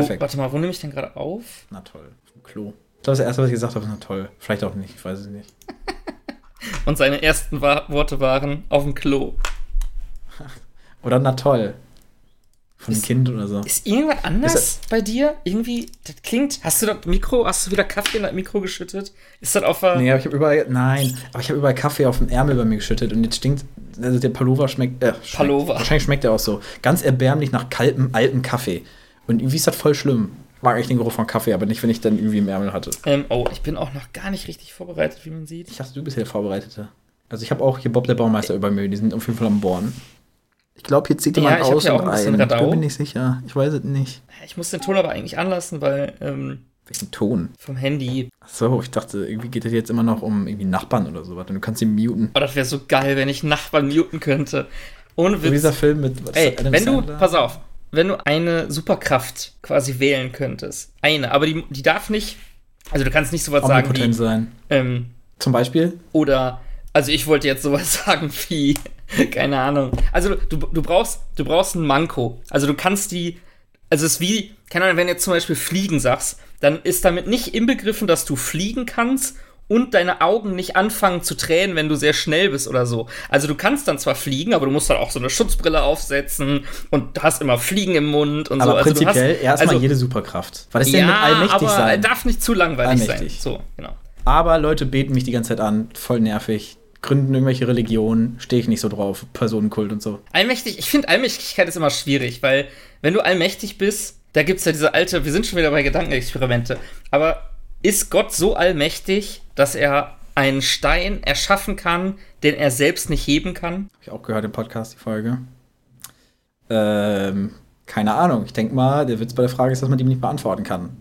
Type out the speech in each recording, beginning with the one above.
Perfekt. Oh, warte mal, wo nehme ich denn gerade auf? Na toll. Dem Klo. Das war das erste, was ich gesagt habe, ist na toll. Vielleicht auch nicht, ich weiß es nicht. Und seine ersten Wa Worte waren auf dem Klo. Oder na toll. Von einem Ist- Kind oder so. Ist irgendwas anders Ist bei dir? Irgendwie, das klingt. Hast du das Mikro, hast du wieder Kaffee in das Mikro geschüttet? Ist das auf der. Nee, aber ich habe überall, nein, aber ich habe überall Kaffee auf dem Ärmel bei mir geschüttet und jetzt stinkt, also der Pullover schmeckt, äh, schmeckt Pullover. wahrscheinlich schmeckt der auch so, ganz erbärmlich nach kaltem, altem Kaffee. Und irgendwie ist das voll schlimm. Ich mag eigentlich den Geruch von Kaffee, aber nicht, wenn ich dann irgendwie im Ärmel hatte. Ähm, oh, ich bin auch noch gar nicht richtig vorbereitet, wie man sieht. Ich dachte, du bist hier der Vorbereitete. Also ich habe auch hier Bob der Baumeister über mir, die sind auf jeden Fall am Bohren. Ich glaube, hier zieht Ja, jemand aus ja auch und ein ein. Ich Radau. bin mir nicht sicher. Ich weiß es nicht. Ich muss den Ton aber eigentlich anlassen, weil ähm, Welchen Ton? vom Handy. Ach so, ich dachte, irgendwie geht es jetzt immer noch um irgendwie Nachbarn oder sowas. Und du kannst ihn muten. Oh, das wäre so geil, wenn ich Nachbarn muten könnte. Ohne So Witz. dieser Film mit was Ey, wenn du, Sandler? pass auf, wenn du eine Superkraft quasi wählen könntest, eine, aber die, die darf nicht, also du kannst nicht sowas sagen wie, sein. ähm, Zum Beispiel? oder, also ich wollte jetzt sowas sagen wie, keine Ahnung, also du, du brauchst, du brauchst ein Manko, also du kannst die, also es ist wie, keine Ahnung, wenn du jetzt zum Beispiel fliegen sagst, dann ist damit nicht inbegriffen, dass du fliegen kannst und deine Augen nicht anfangen zu tränen, wenn du sehr schnell bist oder so. Also du kannst dann zwar fliegen, aber du musst dann auch so eine Schutzbrille aufsetzen und hast immer Fliegen im Mund und Aber so. Also du prinzipiell erstmal also, jede Superkraft. Ist denn ja, mit allmächtig aber sein? darf nicht zu langweilig Allmächtig. sein. So, genau. Aber Leute beten mich die ganze Zeit an, voll nervig. Gründen irgendwelche Religionen, stehe ich nicht so drauf. Personenkult und so. Allmächtig, ich finde Allmächtigkeit ist immer schwierig, weil wenn du allmächtig bist, da gibt es ja diese alte, wir sind schon wieder bei Gedankenexperimente, aber ist Gott so allmächtig, dass er einen Stein erschaffen kann, den er selbst nicht heben kann? Hab ich auch gehört im Podcast, die Folge. Ähm, keine Ahnung. Ich denke mal, der Witz bei der Frage ist, dass man die nicht beantworten kann.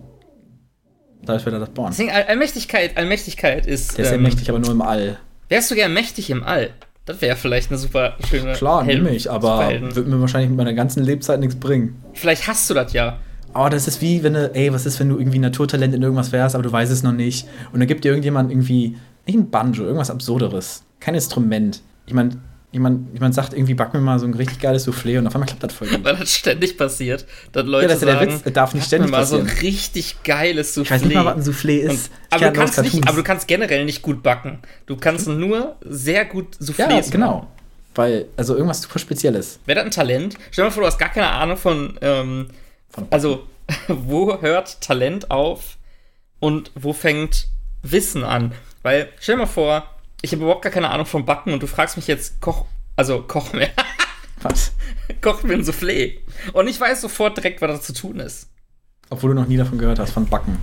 Da ist wieder das Born. Deswegen All Allmächtigkeit, Allmächtigkeit ist. Der ist ja ähm, mächtig, aber nur im All. Wärst du gern mächtig im All? Das wäre vielleicht eine super schöne. Klar, Helden- nehme ich, aber wird mir wahrscheinlich mit meiner ganzen Lebzeit nichts bringen. Vielleicht hast du das ja. Aber das ist wie, wenn du, ey, was ist, wenn du irgendwie Naturtalent in irgendwas wärst, aber du weißt es noch nicht. Und dann gibt dir irgendjemand irgendwie, nicht ein Banjo, irgendwas Absurderes. Kein Instrument. Jemand, jemand, jemand sagt irgendwie, back mir mal so ein richtig geiles Soufflé und auf einmal klappt das voll gut. Weil das ständig passiert, dass Leute Ja, das ist ja der Witz, darf nicht "Back mir ständig mal so ein passieren. richtig geiles Soufflé. Ich weiß nicht mal, was ein Soufflé ist. Und, Ich aber, du kannst nicht, aber du kannst generell nicht gut backen. Du kannst nur sehr gut Soufflés Ja, machen. genau. Weil, also irgendwas super Spezielles. Wäre das ein Talent? Stell dir mal vor, du hast gar keine Ahnung von, ähm, Von also, wo hört Talent auf und wo fängt Wissen an? Weil, stell dir mal vor, ich habe überhaupt gar keine Ahnung vom Backen und du fragst mich jetzt, koch, also koch mir, Was? koch mir ein Soufflé. Und ich weiß sofort direkt, was das zu tun ist. Obwohl du noch nie davon gehört hast, von Backen.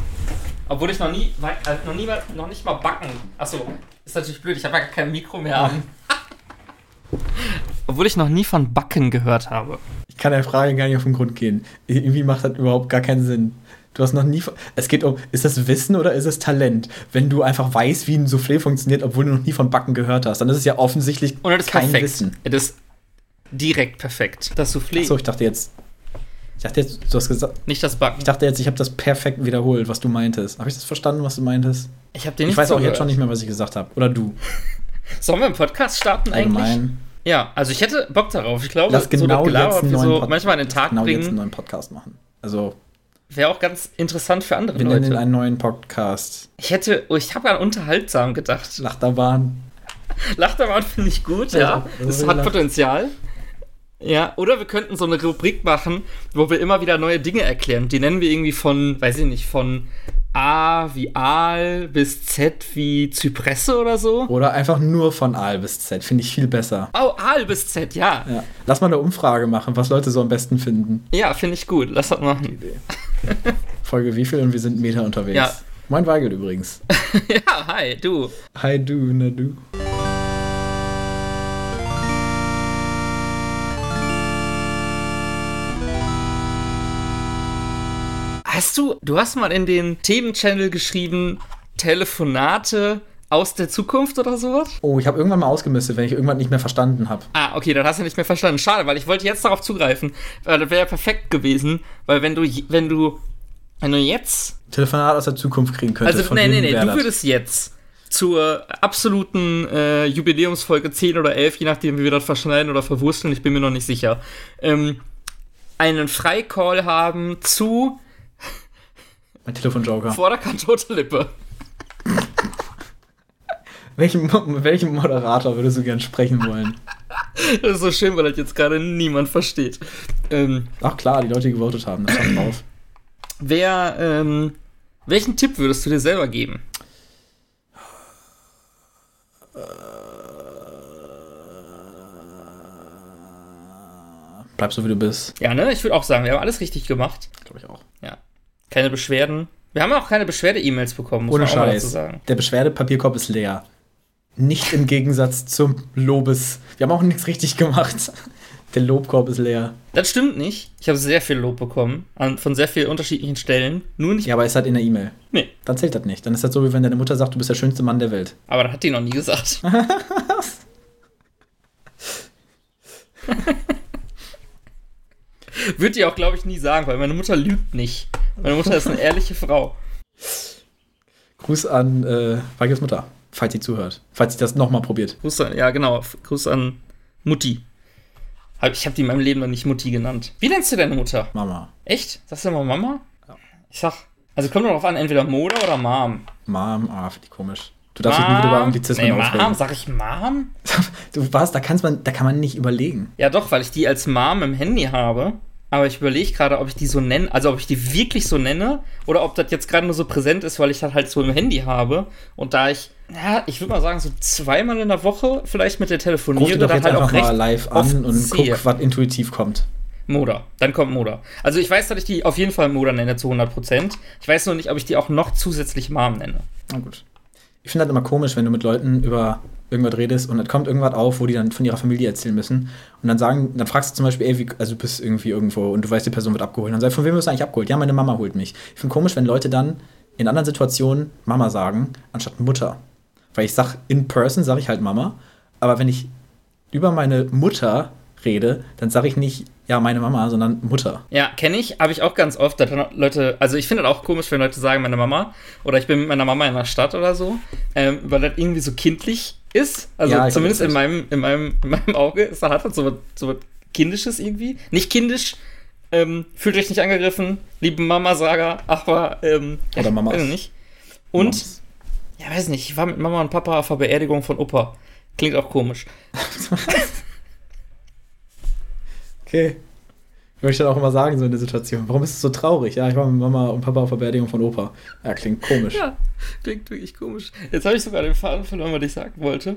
Obwohl ich noch nie, äh, noch, nie mal, noch nicht mal backen. Achso, ist natürlich blöd, ich habe ja gar kein Mikro mehr an. Obwohl ich noch nie von Backen gehört habe. Ich kann der Frage gar nicht auf den Grund gehen. Irgendwie macht das überhaupt gar keinen Sinn. Du hast noch nie. Es geht um, ist das Wissen oder ist es Talent? Wenn du einfach weißt, wie ein Soufflé funktioniert, obwohl du noch nie von Backen gehört hast, dann ist es ja offensichtlich Und das ist kein perfekt. Wissen. Das ist direkt perfekt. Das Soufflé, Achso, ich dachte jetzt. Ich dachte jetzt, du hast gesagt. nicht das Backen. Ich dachte jetzt, ich habe das perfekt wiederholt, was du meintest. Habe ich das verstanden, was du meintest? Ich habe Ich nicht weiß auch zugehört. jetzt schon nicht mehr, was ich gesagt habe. Oder du. Sollen wir einen Podcast starten eigentlich? Ja, also ich hätte Bock darauf. Ich glaube, Lass genau das jetzt einen wir so manchmal an den Tag genau jetzt einen bringen, neuen Podcast machen. Also, wäre auch ganz interessant für andere wir nennen ihn Leute. einen neuen Podcast. Ich hätte, oh, ich habe an unterhaltsam gedacht. Lachterbahn. Lachterbahn finde ich gut, ja. Ja, Das so hat. Potenzial. Ja, oder wir könnten so eine Rubrik machen, wo wir immer wieder neue Dinge erklären. Die nennen wir irgendwie von, weiß ich nicht, von A wie Aal bis Z wie Zypresse oder so. Oder einfach nur von A bis Z. Finde ich viel besser. Oh, Aal bis Z, ja. Ja. Lass mal eine Umfrage machen, was Leute so am besten finden. Ja, finde ich gut. Lass das machen. Folge wie viel und wir sind Meter unterwegs. Ja. Moin Weigel übrigens. ja, hi, du. Hi du, na du. Hast du, du hast mal in den Themenchannel geschrieben, Telefonate aus der Zukunft oder sowas? Oh, ich habe irgendwann mal ausgemistet, wenn ich irgendwann nicht mehr verstanden habe. Ah, okay, dann hast du nicht mehr verstanden. Schade, weil ich wollte jetzt darauf zugreifen. Weil das wäre ja perfekt gewesen, weil wenn du, wenn du, wenn du jetzt, Telefonat aus der Zukunft kriegen könnte. also von nee, nee, nee, du würdest jetzt zur absoluten äh, Jubiläumsfolge 10 oder 11, je nachdem, wie wir das verschneiden oder verwursteln, ich bin mir noch nicht sicher, ähm, einen Freicall haben zu Mein Telefonjoker. Vorderkant tote Lippe. Welchen, welchem Moderator würdest du gern sprechen wollen? Das ist so schön, weil das jetzt gerade niemand versteht. Ähm, Ach klar, die Leute, die gewotet haben, das stand drauf. wer, ähm, welchen Tipp würdest du dir selber geben? Bleib so, wie du bist. Ja, ne? Ich würde auch sagen, wir haben alles richtig gemacht. Glaube ich auch. Keine Beschwerden. Wir haben auch keine Beschwerde-E-Mails bekommen, muss Ohne man mal dazu Scheiß. sagen. Der Beschwerdepapierkorb ist leer. Nicht im Gegensatz zum Lobes. Wir haben auch nichts richtig gemacht. Der Lobkorb ist leer. Das stimmt nicht. Ich habe sehr viel Lob bekommen an, von sehr vielen unterschiedlichen Stellen. Nur nicht. Ja, aber es hat in der E-Mail. Nee. Dann zählt das nicht. Dann ist das so, wie wenn deine Mutter sagt, du bist der schönste Mann der Welt. Aber das hat die noch nie gesagt. Wird die auch, glaube ich, nie sagen, weil meine Mutter lügt nicht. Meine Mutter ist eine ehrliche Frau. Gruß an äh, Weigels Mutter, falls sie zuhört. Falls sie das nochmal probiert. Gruß an, ja, genau. Gruß an Mutti. Ich habe die in meinem Leben noch nicht Mutti genannt. Wie nennst du deine Mutter? Mama. Echt? Sagst du immer Mama? Ja. Ich sag, also kommt darauf an, entweder Moda oder Mom. Mom, ah, finde ich komisch. Du darfst dich nie wieder über Anglizismen nee, Mom, aufregen. sag ich Mom? Du warst, da, kannst man, da kann man nicht überlegen. Ja, doch, weil ich die als Mom im Handy habe. Aber ich überlege gerade, ob ich die so nenne, also ob ich die wirklich so nenne oder ob das jetzt gerade nur so präsent ist, weil ich das halt so im Handy habe. Und da ich, ja, ich würde mal sagen, so zweimal in der Woche vielleicht mit der telefoniere, dann halt auch einfach mal recht live oft an und sehe. guck, was intuitiv kommt. Moda. Dann kommt Moda. Also ich weiß, dass ich die auf jeden Fall Moda nenne zu 100%. Ich weiß nur nicht, ob ich die auch noch zusätzlich Mom nenne. Na gut. Ich finde das immer komisch, wenn du mit Leuten über irgendwas redest und dann kommt irgendwas auf, wo die dann von ihrer Familie erzählen müssen. Und dann sagen, dann fragst du zum Beispiel, ey, wie, also du bist irgendwie irgendwo und du weißt, die Person wird abgeholt. Dann sagst du, von wem wirst du eigentlich abgeholt? Ja, meine Mama holt mich. Ich finde komisch, wenn Leute dann in anderen Situationen Mama sagen, anstatt Mutter. Weil ich sag, in person sage ich halt Mama, aber wenn ich über meine Mutter rede, dann sage ich nicht, ja, meine Mama, sondern Mutter. Ja, kenne ich, habe ich auch ganz oft, dass Leute, also ich finde das auch komisch, wenn Leute sagen, meine Mama oder ich bin mit meiner Mama in der Stadt oder so, ähm, weil das irgendwie so kindlich ist. Also Ja, zumindest in meinem, in, meinem, in meinem Auge ist hat das so was, so was Kindisches irgendwie. Nicht kindisch, ähm, fühlt euch nicht angegriffen, liebe Mama-Sager, aber, ähm, Oder ja, Mamas. weiß ich nicht. Und, ja, weiß nicht, ich war mit Mama und Papa auf der Beerdigung von Opa. Klingt auch komisch. Okay. Würde ich dann auch immer sagen, so in der Situation. Warum ist es so traurig? Ja, ich war mit Mama und Papa auf der Beerdigung von Opa. Ja, klingt komisch. Ja, klingt wirklich komisch. Jetzt habe ich sogar den Faden verloren, was ich sagen wollte.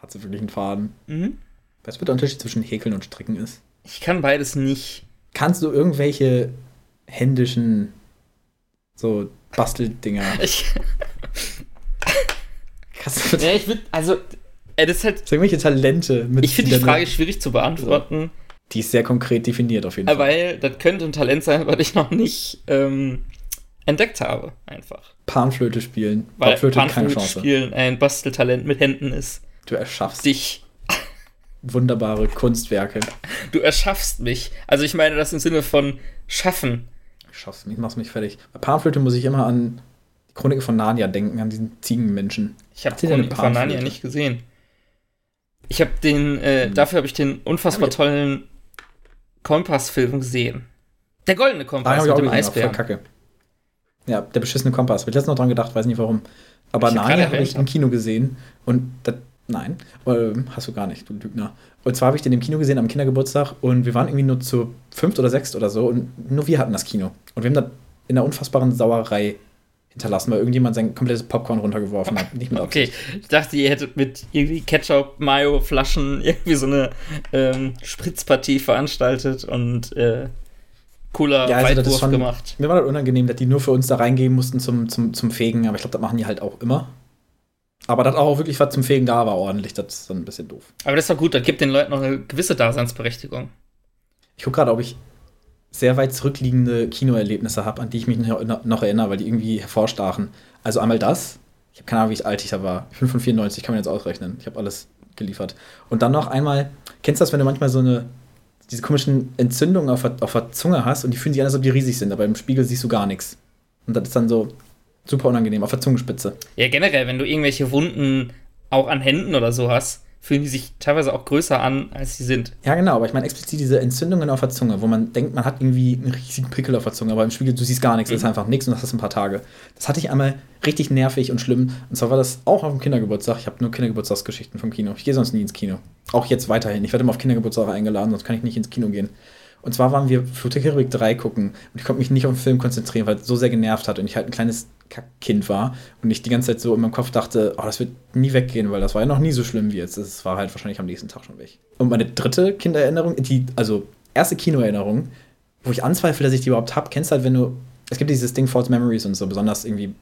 Hat sie wirklich einen Faden. Mhm. Weißt du, was der Unterschied zwischen Häkeln und Stricken ist? Ich kann beides nicht. Kannst du irgendwelche händischen so Basteldinger? Ich, Kannst du ja, ich würde, also, äh, das ist halt, so irgendwelche Talente mit ich finde die Frage schwierig zu beantworten, Die ist sehr konkret definiert auf jeden äh, Fall. weil das könnte ein Talent sein, was ich noch nicht ähm, entdeckt habe, einfach. Panflöte spielen. Weil keine Panflöte Chance. spielen ein Basteltalent mit Händen ist. Du erschaffst Dich. wunderbare Kunstwerke. Du erschaffst mich. Also ich meine das im Sinne von schaffen. Schaffst mich, machst mich fertig. Bei Panflöte muss ich immer an die Chroniken von Narnia denken, an diesen Ziegenmenschen. Ich habe Hat sie denn eine Chronik von Narnia Panflöte? nicht gesehen. Ich habe den, äh, Hm. dafür habe ich den unfassbar ich- tollen Kompassfilm gesehen. Der goldene Ah, Kompass ich mit dem voll Eisbär. kacke. Ja, der beschissene Kompass. Hab ich letztens noch dran gedacht, weiß nicht warum. Aber Ich gerade habe ich im Kino gesehen und das, nein, ähm, hast du gar nicht, du Lügner. Und zwar habe ich den im Kino gesehen am Kindergeburtstag und wir waren irgendwie nur zu fünft oder sechst oder so und nur wir hatten das Kino. Und wir haben das in einer unfassbaren Sauerei hinterlassen, weil irgendjemand sein komplettes Popcorn runtergeworfen hat. Nicht mit Okay, ich dachte, ihr hättet mit irgendwie Ketchup, Mayo, Flaschen irgendwie so eine ähm, Spritzpartie veranstaltet und äh, cooler Ja, also das ist Weitwurf schon, gemacht. mir war das unangenehm, dass die nur für uns da reingehen mussten zum, zum, zum Fegen, aber ich glaube, das machen die halt auch immer. Aber dass auch wirklich was zum Fegen da war, ordentlich, das ist dann ein bisschen doof. Aber das ist doch gut, das gibt den Leuten noch eine gewisse Daseinsberechtigung. Ich gucke gerade, ob ich sehr weit zurückliegende Kinoerlebnisse habe, an die ich mich noch, erinnere, weil die irgendwie hervorstachen. Also einmal das. Ich habe keine Ahnung, wie alt ich da war. Ich von 94, kann man jetzt ausrechnen. Ich habe alles geliefert. Und dann noch einmal, kennst du das, wenn du manchmal so eine, diese komischen Entzündungen auf, der- auf der Zunge hast und die fühlen sich an, als ob die riesig sind, aber im Spiegel siehst du gar nichts. Und das ist dann so super unangenehm, auf der Zungenspitze. Ja, generell, wenn du irgendwelche Wunden auch an Händen oder so hast, fühlen die sich teilweise auch größer an, als sie sind. Ja, genau, aber ich meine explizit diese Entzündungen auf der Zunge, wo man denkt, man hat irgendwie einen riesigen Pickel auf der Zunge, aber im Spiegel, du siehst gar nichts, mhm. das ist einfach nichts und das hast ein paar Tage. Das hatte ich einmal richtig nervig und schlimm. Und zwar war das auch auf dem Kindergeburtstag. Ich habe nur Kindergeburtstagsgeschichten vom Kino. Ich gehe sonst nie ins Kino. Auch jetzt weiterhin. Ich werde immer auf Kindergeburtstage eingeladen, sonst kann ich nicht ins Kino gehen. Und zwar waren wir Flucht der Karibik 3 gucken und ich konnte mich nicht auf den Film konzentrieren, weil es so sehr genervt hat und ich halt ein kleines Kind war und ich die ganze Zeit so in meinem Kopf dachte, oh, das wird nie weggehen, weil das war ja noch nie so schlimm wie jetzt. Das war halt wahrscheinlich am nächsten Tag schon weg. Und meine dritte Kindererinnerung, die, also erste Kinoerinnerung, wo ich anzweifle, dass ich die überhaupt habe, kennst du halt, wenn du, es gibt dieses Ding False Memories und so, besonders irgendwie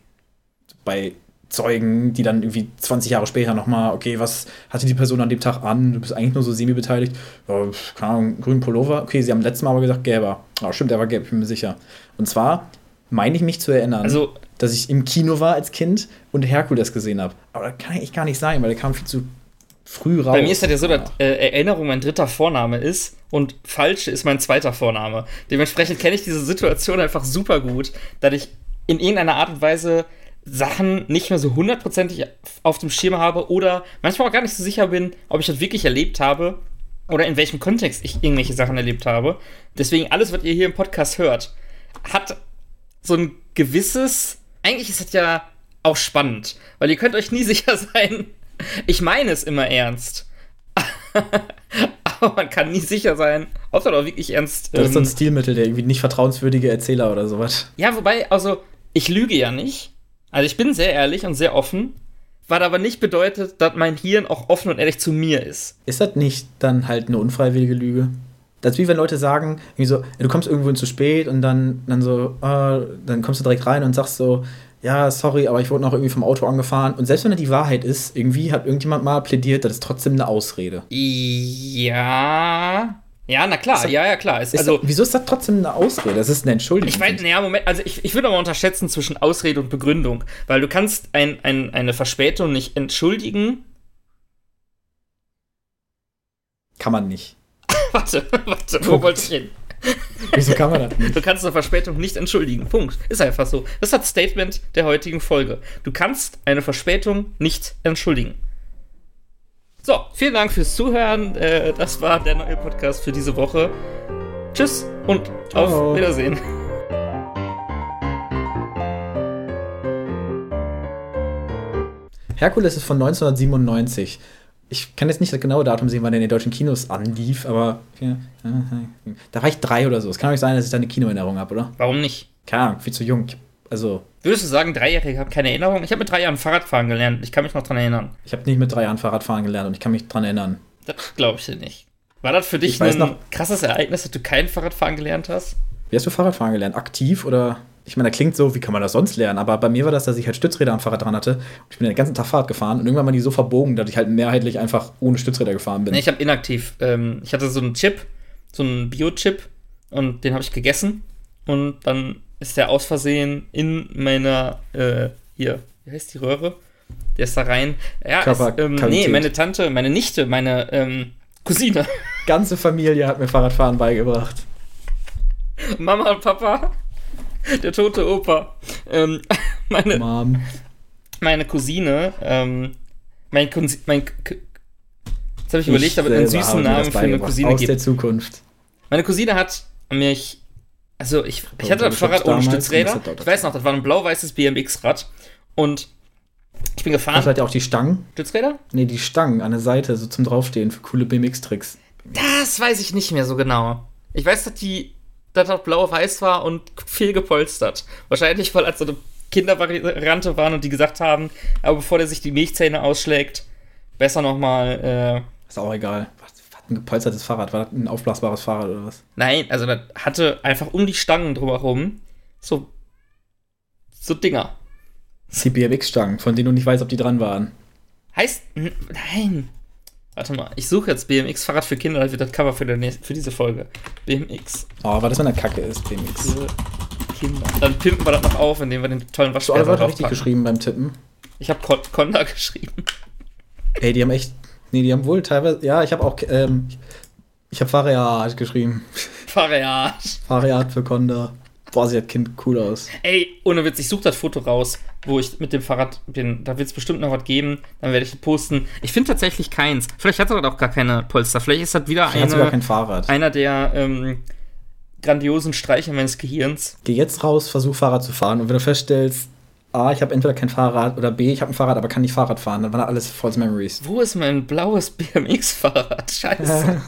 bei Zeugen, die dann irgendwie 20 Jahre später nochmal, okay, was hatte die Person an dem Tag an? Du bist eigentlich nur so semi-beteiligt. Ja, keine Ahnung, grünen Pullover. Okay, sie haben letztes Mal aber gesagt, gelber. Ja, stimmt, der war gelb, ich bin mir sicher. Und zwar meine ich mich zu erinnern, also, dass ich im Kino war als Kind und Herkules gesehen habe. Aber das kann eigentlich gar nicht sein, weil der kam viel zu früh raus. Bei mir ist das ja so, dass äh, Erinnerung mein dritter Vorname ist und falsche ist mein zweiter Vorname. Dementsprechend kenne ich diese Situation einfach super gut, dass ich in irgendeiner Art und Weise Sachen nicht mehr so hundertprozentig auf dem Schirm habe oder manchmal auch gar nicht so sicher bin, ob ich das wirklich erlebt habe oder in welchem Kontext ich irgendwelche Sachen erlebt habe. Deswegen alles, was ihr hier im Podcast hört, hat so ein gewisses, eigentlich ist das ja auch spannend, weil ihr könnt euch nie sicher sein. Ich meine es immer ernst. Aber man kann nie sicher sein, ob das auch wirklich ernst. Das ist so ein ähm, Stilmittel, der irgendwie nicht vertrauenswürdige Erzähler oder sowas. Ja, wobei, also, ich lüge ja nicht. Also ich bin sehr ehrlich und sehr offen, was aber nicht bedeutet, dass mein Hirn auch offen und ehrlich zu mir ist. Ist das nicht dann halt eine unfreiwillige Lüge? Das ist wie wenn Leute sagen, so, du kommst irgendwo zu spät und dann, dann so, äh, dann kommst du direkt rein und sagst so, ja, sorry, aber ich wurde noch irgendwie vom Auto angefahren. Und selbst wenn das die Wahrheit ist, irgendwie hat irgendjemand mal plädiert, das ist trotzdem eine Ausrede. Ja. Ja, na klar, ja, ja, klar. Ist, also, das, wieso ist das trotzdem eine Ausrede? Das ist eine Entschuldigung. Ich weiß, naja, Moment, also ich, ich würde aber unterschätzen zwischen Ausrede und Begründung, weil du kannst ein, ein, eine Verspätung nicht entschuldigen. Kann man nicht. warte, warte, wo wollte ich hin? Wieso kann man das nicht? Du kannst eine Verspätung nicht entschuldigen. Punkt. Ist einfach so. Das ist das Statement der heutigen Folge. Du kannst eine Verspätung nicht entschuldigen. So, vielen Dank fürs Zuhören. Äh, das war der neue Podcast für diese Woche. Tschüss und Ciao. auf Wiedersehen. Herkules ist von 1997. Ich kann jetzt nicht das genaue Datum sehen, wann der in den deutschen Kinos anlief, aber ja, da war ich drei oder so. Es kann auch nicht sein, dass ich da eine Kinoerinnerung habe, oder? Warum nicht? Keine Ahnung, viel zu jung. Also. Würdest du sagen, Dreijährige haben keine Erinnerung? Ich habe mit drei Jahren Fahrradfahren gelernt. Ich kann mich noch dran erinnern. Ich habe nicht mit drei Jahren Fahrradfahren gelernt und ich kann mich dran erinnern. Das glaube ich dir nicht. War das für dich ein noch, krasses Ereignis, dass du kein Fahrradfahren gelernt hast? Wie hast du Fahrradfahren gelernt? Aktiv oder? Ich meine, da klingt so, wie kann man das sonst lernen? Aber bei mir war das, dass ich halt Stützräder am Fahrrad dran hatte. Und ich bin den ganzen Tag Fahrrad gefahren und irgendwann waren die so verbogen, dass ich halt mehrheitlich einfach ohne Stützräder gefahren bin. Nee, ich habe inaktiv. Ähm, ich hatte so einen Chip, so einen Bio-Chip und den habe ich gegessen. Und dann ist der aus Versehen in meiner, äh, hier, wie heißt die Röhre? Der ist da rein. Ja, ist, ähm, nee, meine Tante, meine Nichte, meine ähm, Cousine. Ganze Familie hat mir Fahrradfahren beigebracht. Mama und Papa, der tote Opa. Ähm, meine, Mom. meine Cousine, ähm, mein, Cousin, mein Jetzt habe ich, ich überlegt, aber einen süßen Namen für eine Cousine Aus gibt. der Zukunft. Meine Cousine hat mich also ich, ich hatte das Fahrrad ohne Stützräder. Ich weiß noch, das war ein blau-weißes BMX-Rad. Und ich bin gefahren. Hast du halt ja auch die Stangen? Stützräder? Nee, die Stangen an der Seite, so zum Draufstehen für coole BMX-Tricks. Das weiß ich nicht mehr so genau. Ich weiß, dass die, dass das blau-weiß war und viel gepolstert. Wahrscheinlich, weil als so eine Kindervariante waren und die gesagt haben, aber bevor der sich die Milchzähne ausschlägt, besser nochmal. Äh, ist auch egal ein gepolstertes Fahrrad? War das ein aufblasbares Fahrrad oder was? Nein, also das hatte einfach um die Stangen drumherum so, so Dinger. CBMX-Stangen, von denen du nicht weißt, ob die dran waren. Heißt, nein. Warte mal, ich suche jetzt BMX-Fahrrad für Kinder, das wird das Cover für, der, für diese Folge. BMX. Oh, weil das wenn eine Kacke ist, BMX. Für Kinder. Dann pimpen wir das noch auf, indem wir den tollen Waschbär drauf richtig packen. geschrieben beim Tippen. Ich habe Conda geschrieben. Ey, die haben echt Nee, die haben wohl teilweise. Ja, ich habe auch. Ähm, ich habe Fahrrad geschrieben. Fahrrad. Fahrrad für Conda. Boah, sieht das Kind cool aus. Ey, ohne Witz, ich suche das Foto raus, wo ich mit dem Fahrrad bin. Da wird es bestimmt noch was geben. Dann werde ich das posten. Ich finde tatsächlich keins. Vielleicht hat er das auch gar keine Polster. Vielleicht ist das wieder Ich habe sogar eine, kein Fahrrad. einer der ähm, grandiosen Streicher meines Gehirns. Geh jetzt raus, versuch Fahrrad zu fahren. Und wenn du feststellst, A, ich habe entweder kein Fahrrad oder B, ich habe ein Fahrrad, aber kann nicht Fahrrad fahren, dann waren das alles False Memories. Wo ist mein blaues BMX-Fahrrad? Scheiße.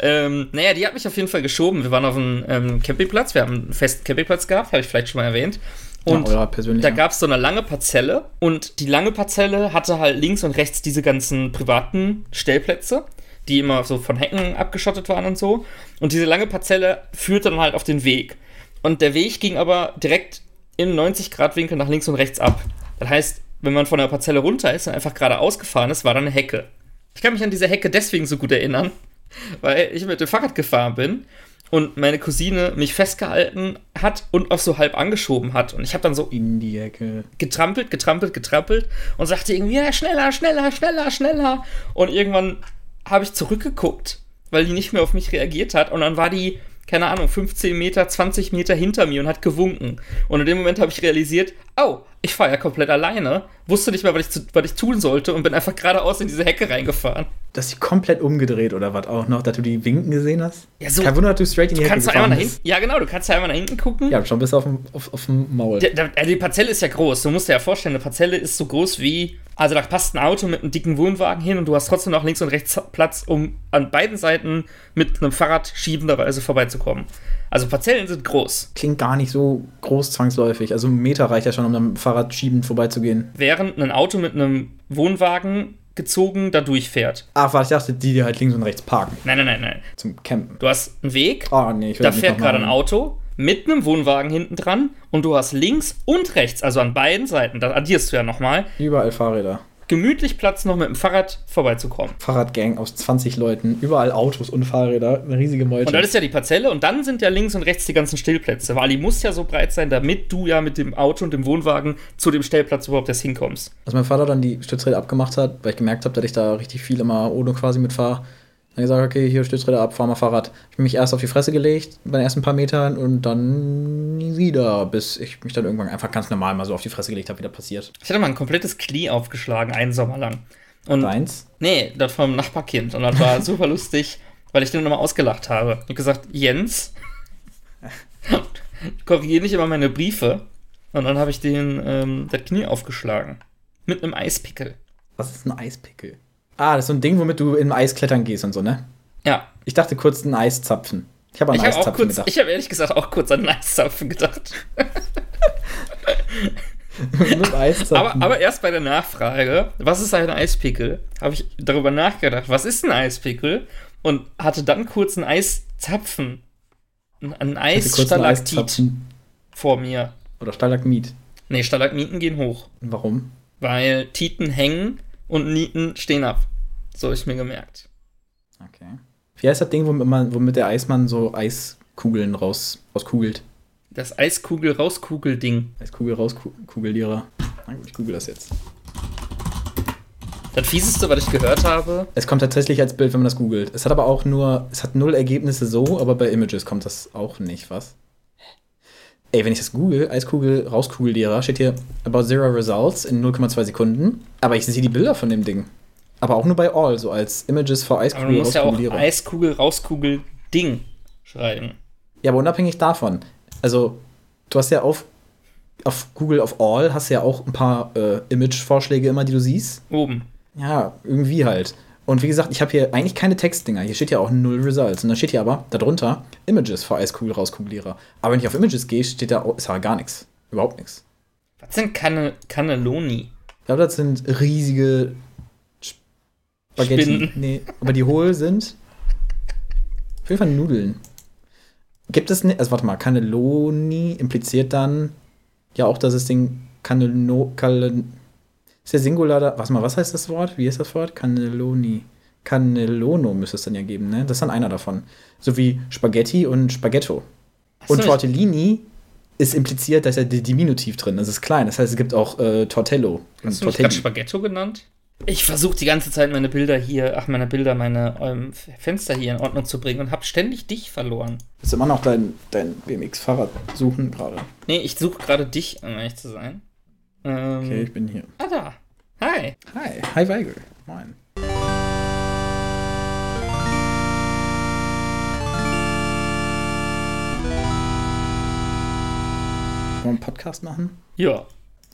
ähm, naja, die hat mich auf jeden Fall geschoben. Wir waren auf einem ähm, Campingplatz. Wir haben einen festen Campingplatz gehabt, habe ich vielleicht schon mal erwähnt. Und ja, da gab es so eine lange Parzelle und die lange Parzelle hatte halt links und rechts diese ganzen privaten Stellplätze, die immer so von Hecken abgeschottet waren und so. Und diese lange Parzelle führte dann halt auf den Weg. Und der Weg ging aber direkt im 90-Grad-Winkel nach links und rechts ab. Das heißt, wenn man von der Parzelle runter ist und einfach geradeaus gefahren ist, war da eine Hecke. Ich kann mich an diese Hecke deswegen so gut erinnern, weil ich mit dem Fahrrad gefahren bin und meine Cousine mich festgehalten hat und auch so halb angeschoben hat. Und ich habe dann so in die Ecke. getrampelt, getrampelt, getrampelt und sagte irgendwie, ja, schneller, schneller, schneller, schneller. Und irgendwann habe ich zurückgeguckt, weil die nicht mehr auf mich reagiert hat. Und dann war die, keine Ahnung, 15 Meter, 20 Meter hinter mir und hat gewunken. Und in dem Moment habe ich realisiert, oh, ich fahre ja komplett alleine, wusste nicht mehr, was ich, zu, was ich tun sollte und bin einfach geradeaus in diese Hecke reingefahren. Das ist komplett umgedreht oder was auch noch, dass du die Winken gesehen hast? Ja, so- Kein Wunder, dass du straight in die Du Ecke kannst da einmal nach gefahren hinten, ja genau, du kannst da einmal nach hinten gucken. Ja, schon bis auf dem, auf, auf dem Maul. Die, die, die Parzelle ist ja groß. Du musst dir ja vorstellen, eine Parzelle ist so groß wie. Also da passt ein Auto mit einem dicken Wohnwagen hin und du hast trotzdem noch links und rechts Platz, um an beiden Seiten mit einem Fahrrad schiebenderweise vorbeizukommen. Also Parzellen sind groß. Klingt gar nicht so groß zwangsläufig. Also ein Meter reicht ja schon, um am Fahrrad schiebend vorbeizugehen. Während ein Auto mit einem Wohnwagen gezogen da durchfährt. Ach, warte, ich dachte, die, die halt links und rechts parken. Nein, nein, nein, nein. Zum Campen. Du hast einen Weg, Oh, nee, ich will da fährt gerade ein. Auto mit einem Wohnwagen hinten dran und du hast links und rechts, also an beiden Seiten, da addierst du ja nochmal, Überall Fahrräder. Gemütlich Platz noch mit dem Fahrrad vorbeizukommen. Fahrradgang aus 20 Leuten. Überall Autos und Fahrräder. Eine riesige Meute. Und das ist ja die Parzelle und dann sind ja links und rechts die ganzen Stellplätze, weil die muss ja so breit sein, damit du ja mit dem Auto und dem Wohnwagen zu dem Stellplatz überhaupt erst hinkommst. Als mein Vater dann die Stützräder abgemacht hat, weil ich gemerkt habe, dass ich da richtig viel immer ohne quasi mitfahre, dann gesagt, okay, hier Stützräder ab, fahr mal Fahrrad. Ich habe mich erst auf die Fresse gelegt bei den ersten paar Metern und dann nie wieder, bis ich mich dann irgendwann einfach ganz normal mal so auf die Fresse gelegt habe, wie das passiert. Ich hatte mal ein komplettes Knie aufgeschlagen, einen Sommer lang. Und Deins? nee, das vom Nachbarkind. Und das war super lustig, weil ich den nochmal ausgelacht habe. Ich hab gesagt, Jens, korrigiere nicht immer meine Briefe. Und dann habe ich den ähm, das Knie aufgeschlagen. Mit einem Eispickel. Was ist ein Eispickel? Ah, das ist so ein Ding, womit du im Eis klettern gehst und so, ne? Ja, Ich dachte kurz ein Eiszapfen. Ich habe an ich Eiszapfen kurz, gedacht. ich habe ehrlich gesagt auch kurz an den Eiszapfen gedacht. Mit Eiszapfen. Aber, aber erst bei der Nachfrage, was ist ein Eispickel, habe ich darüber nachgedacht, was ist ein Eispickel? Und hatte dann kurz einen Eiszapfen, einen einen Eisstalaktit Eiszapfen. vor mir. Oder Stalagmit. Nee, Stalagmiten gehen hoch, Warum? weil Titen hängen und Nieten stehen ab. So hab ich mir gemerkt. Okay. Wie heißt das Ding, womit, man, womit der Eismann so Eiskugeln raus, rauskugelt? Das Eiskugel-Rauskugel-Ding. Eiskugel rauskugelierer. Na gut, ich google das jetzt. Das Fieseste, was ich gehört habe, Es kommt tatsächlich als Bild, wenn man das googelt. Es hat aber auch nur, es hat null Ergebnisse so, aber bei Images kommt das auch nicht, was? Ey, wenn ich das google, Eiskugel rauskugelierer, steht hier about zero results in 0,2 Sekunden. Aber ich sehe die Bilder von dem Ding. Aber auch nur bei all, so als Images for aber du Eiskugel musst ja auch rauskugelierer. Eiskugel-Rauskugel-Ding schreiben. Ja, aber unabhängig davon. Also, du hast ja auf, auf Google auf All hast du ja auch ein paar äh, Image-Vorschläge immer, die du siehst. Oben. Ja, irgendwie halt. Und wie gesagt, ich habe hier eigentlich keine Textdinger. Hier steht ja auch null Results. Und dann steht hier aber darunter Images für Eiskugel rauskugelierer. Aber wenn ich auf Images gehe, steht da ist ja gar nichts. Überhaupt nichts. Was sind Canne Cannelloni? Ich glaube, das sind riesige Spaghetti. Spinnen. Nee, aber die hohl sind auf jeden Fall Nudeln. Gibt es nicht, also warte mal, Cannelloni impliziert dann ja auch, dass das Ding Cannello, Callen, ist der Singular da, warte mal, was heißt das Wort? Wie ist das Wort? Cannelloni. Cannellono müsste es dann ja geben, ne? Das ist dann einer davon. So wie Spaghetti und Spaghetto. Achso, Und Tortellini ist impliziert, dass ja der Diminutiv drin ist. Es ist klein. Das heißt, es gibt auch äh, Tortello. Und Hast du gerade Spaghetto genannt? Ich versuche die ganze Zeit meine Bilder hier, ach, meine Bilder, meine ähm, Fenster hier in Ordnung zu bringen und habe ständig dich verloren. Du immer noch dein, dein BMX-Fahrrad suchen gerade? Nee, ich suche gerade dich, um ehrlich zu sein. Ähm, Okay, ich bin hier. Ah, da. Hi. Hi, hi Weigel. Moin. Wollen wir einen Podcast machen? Ja,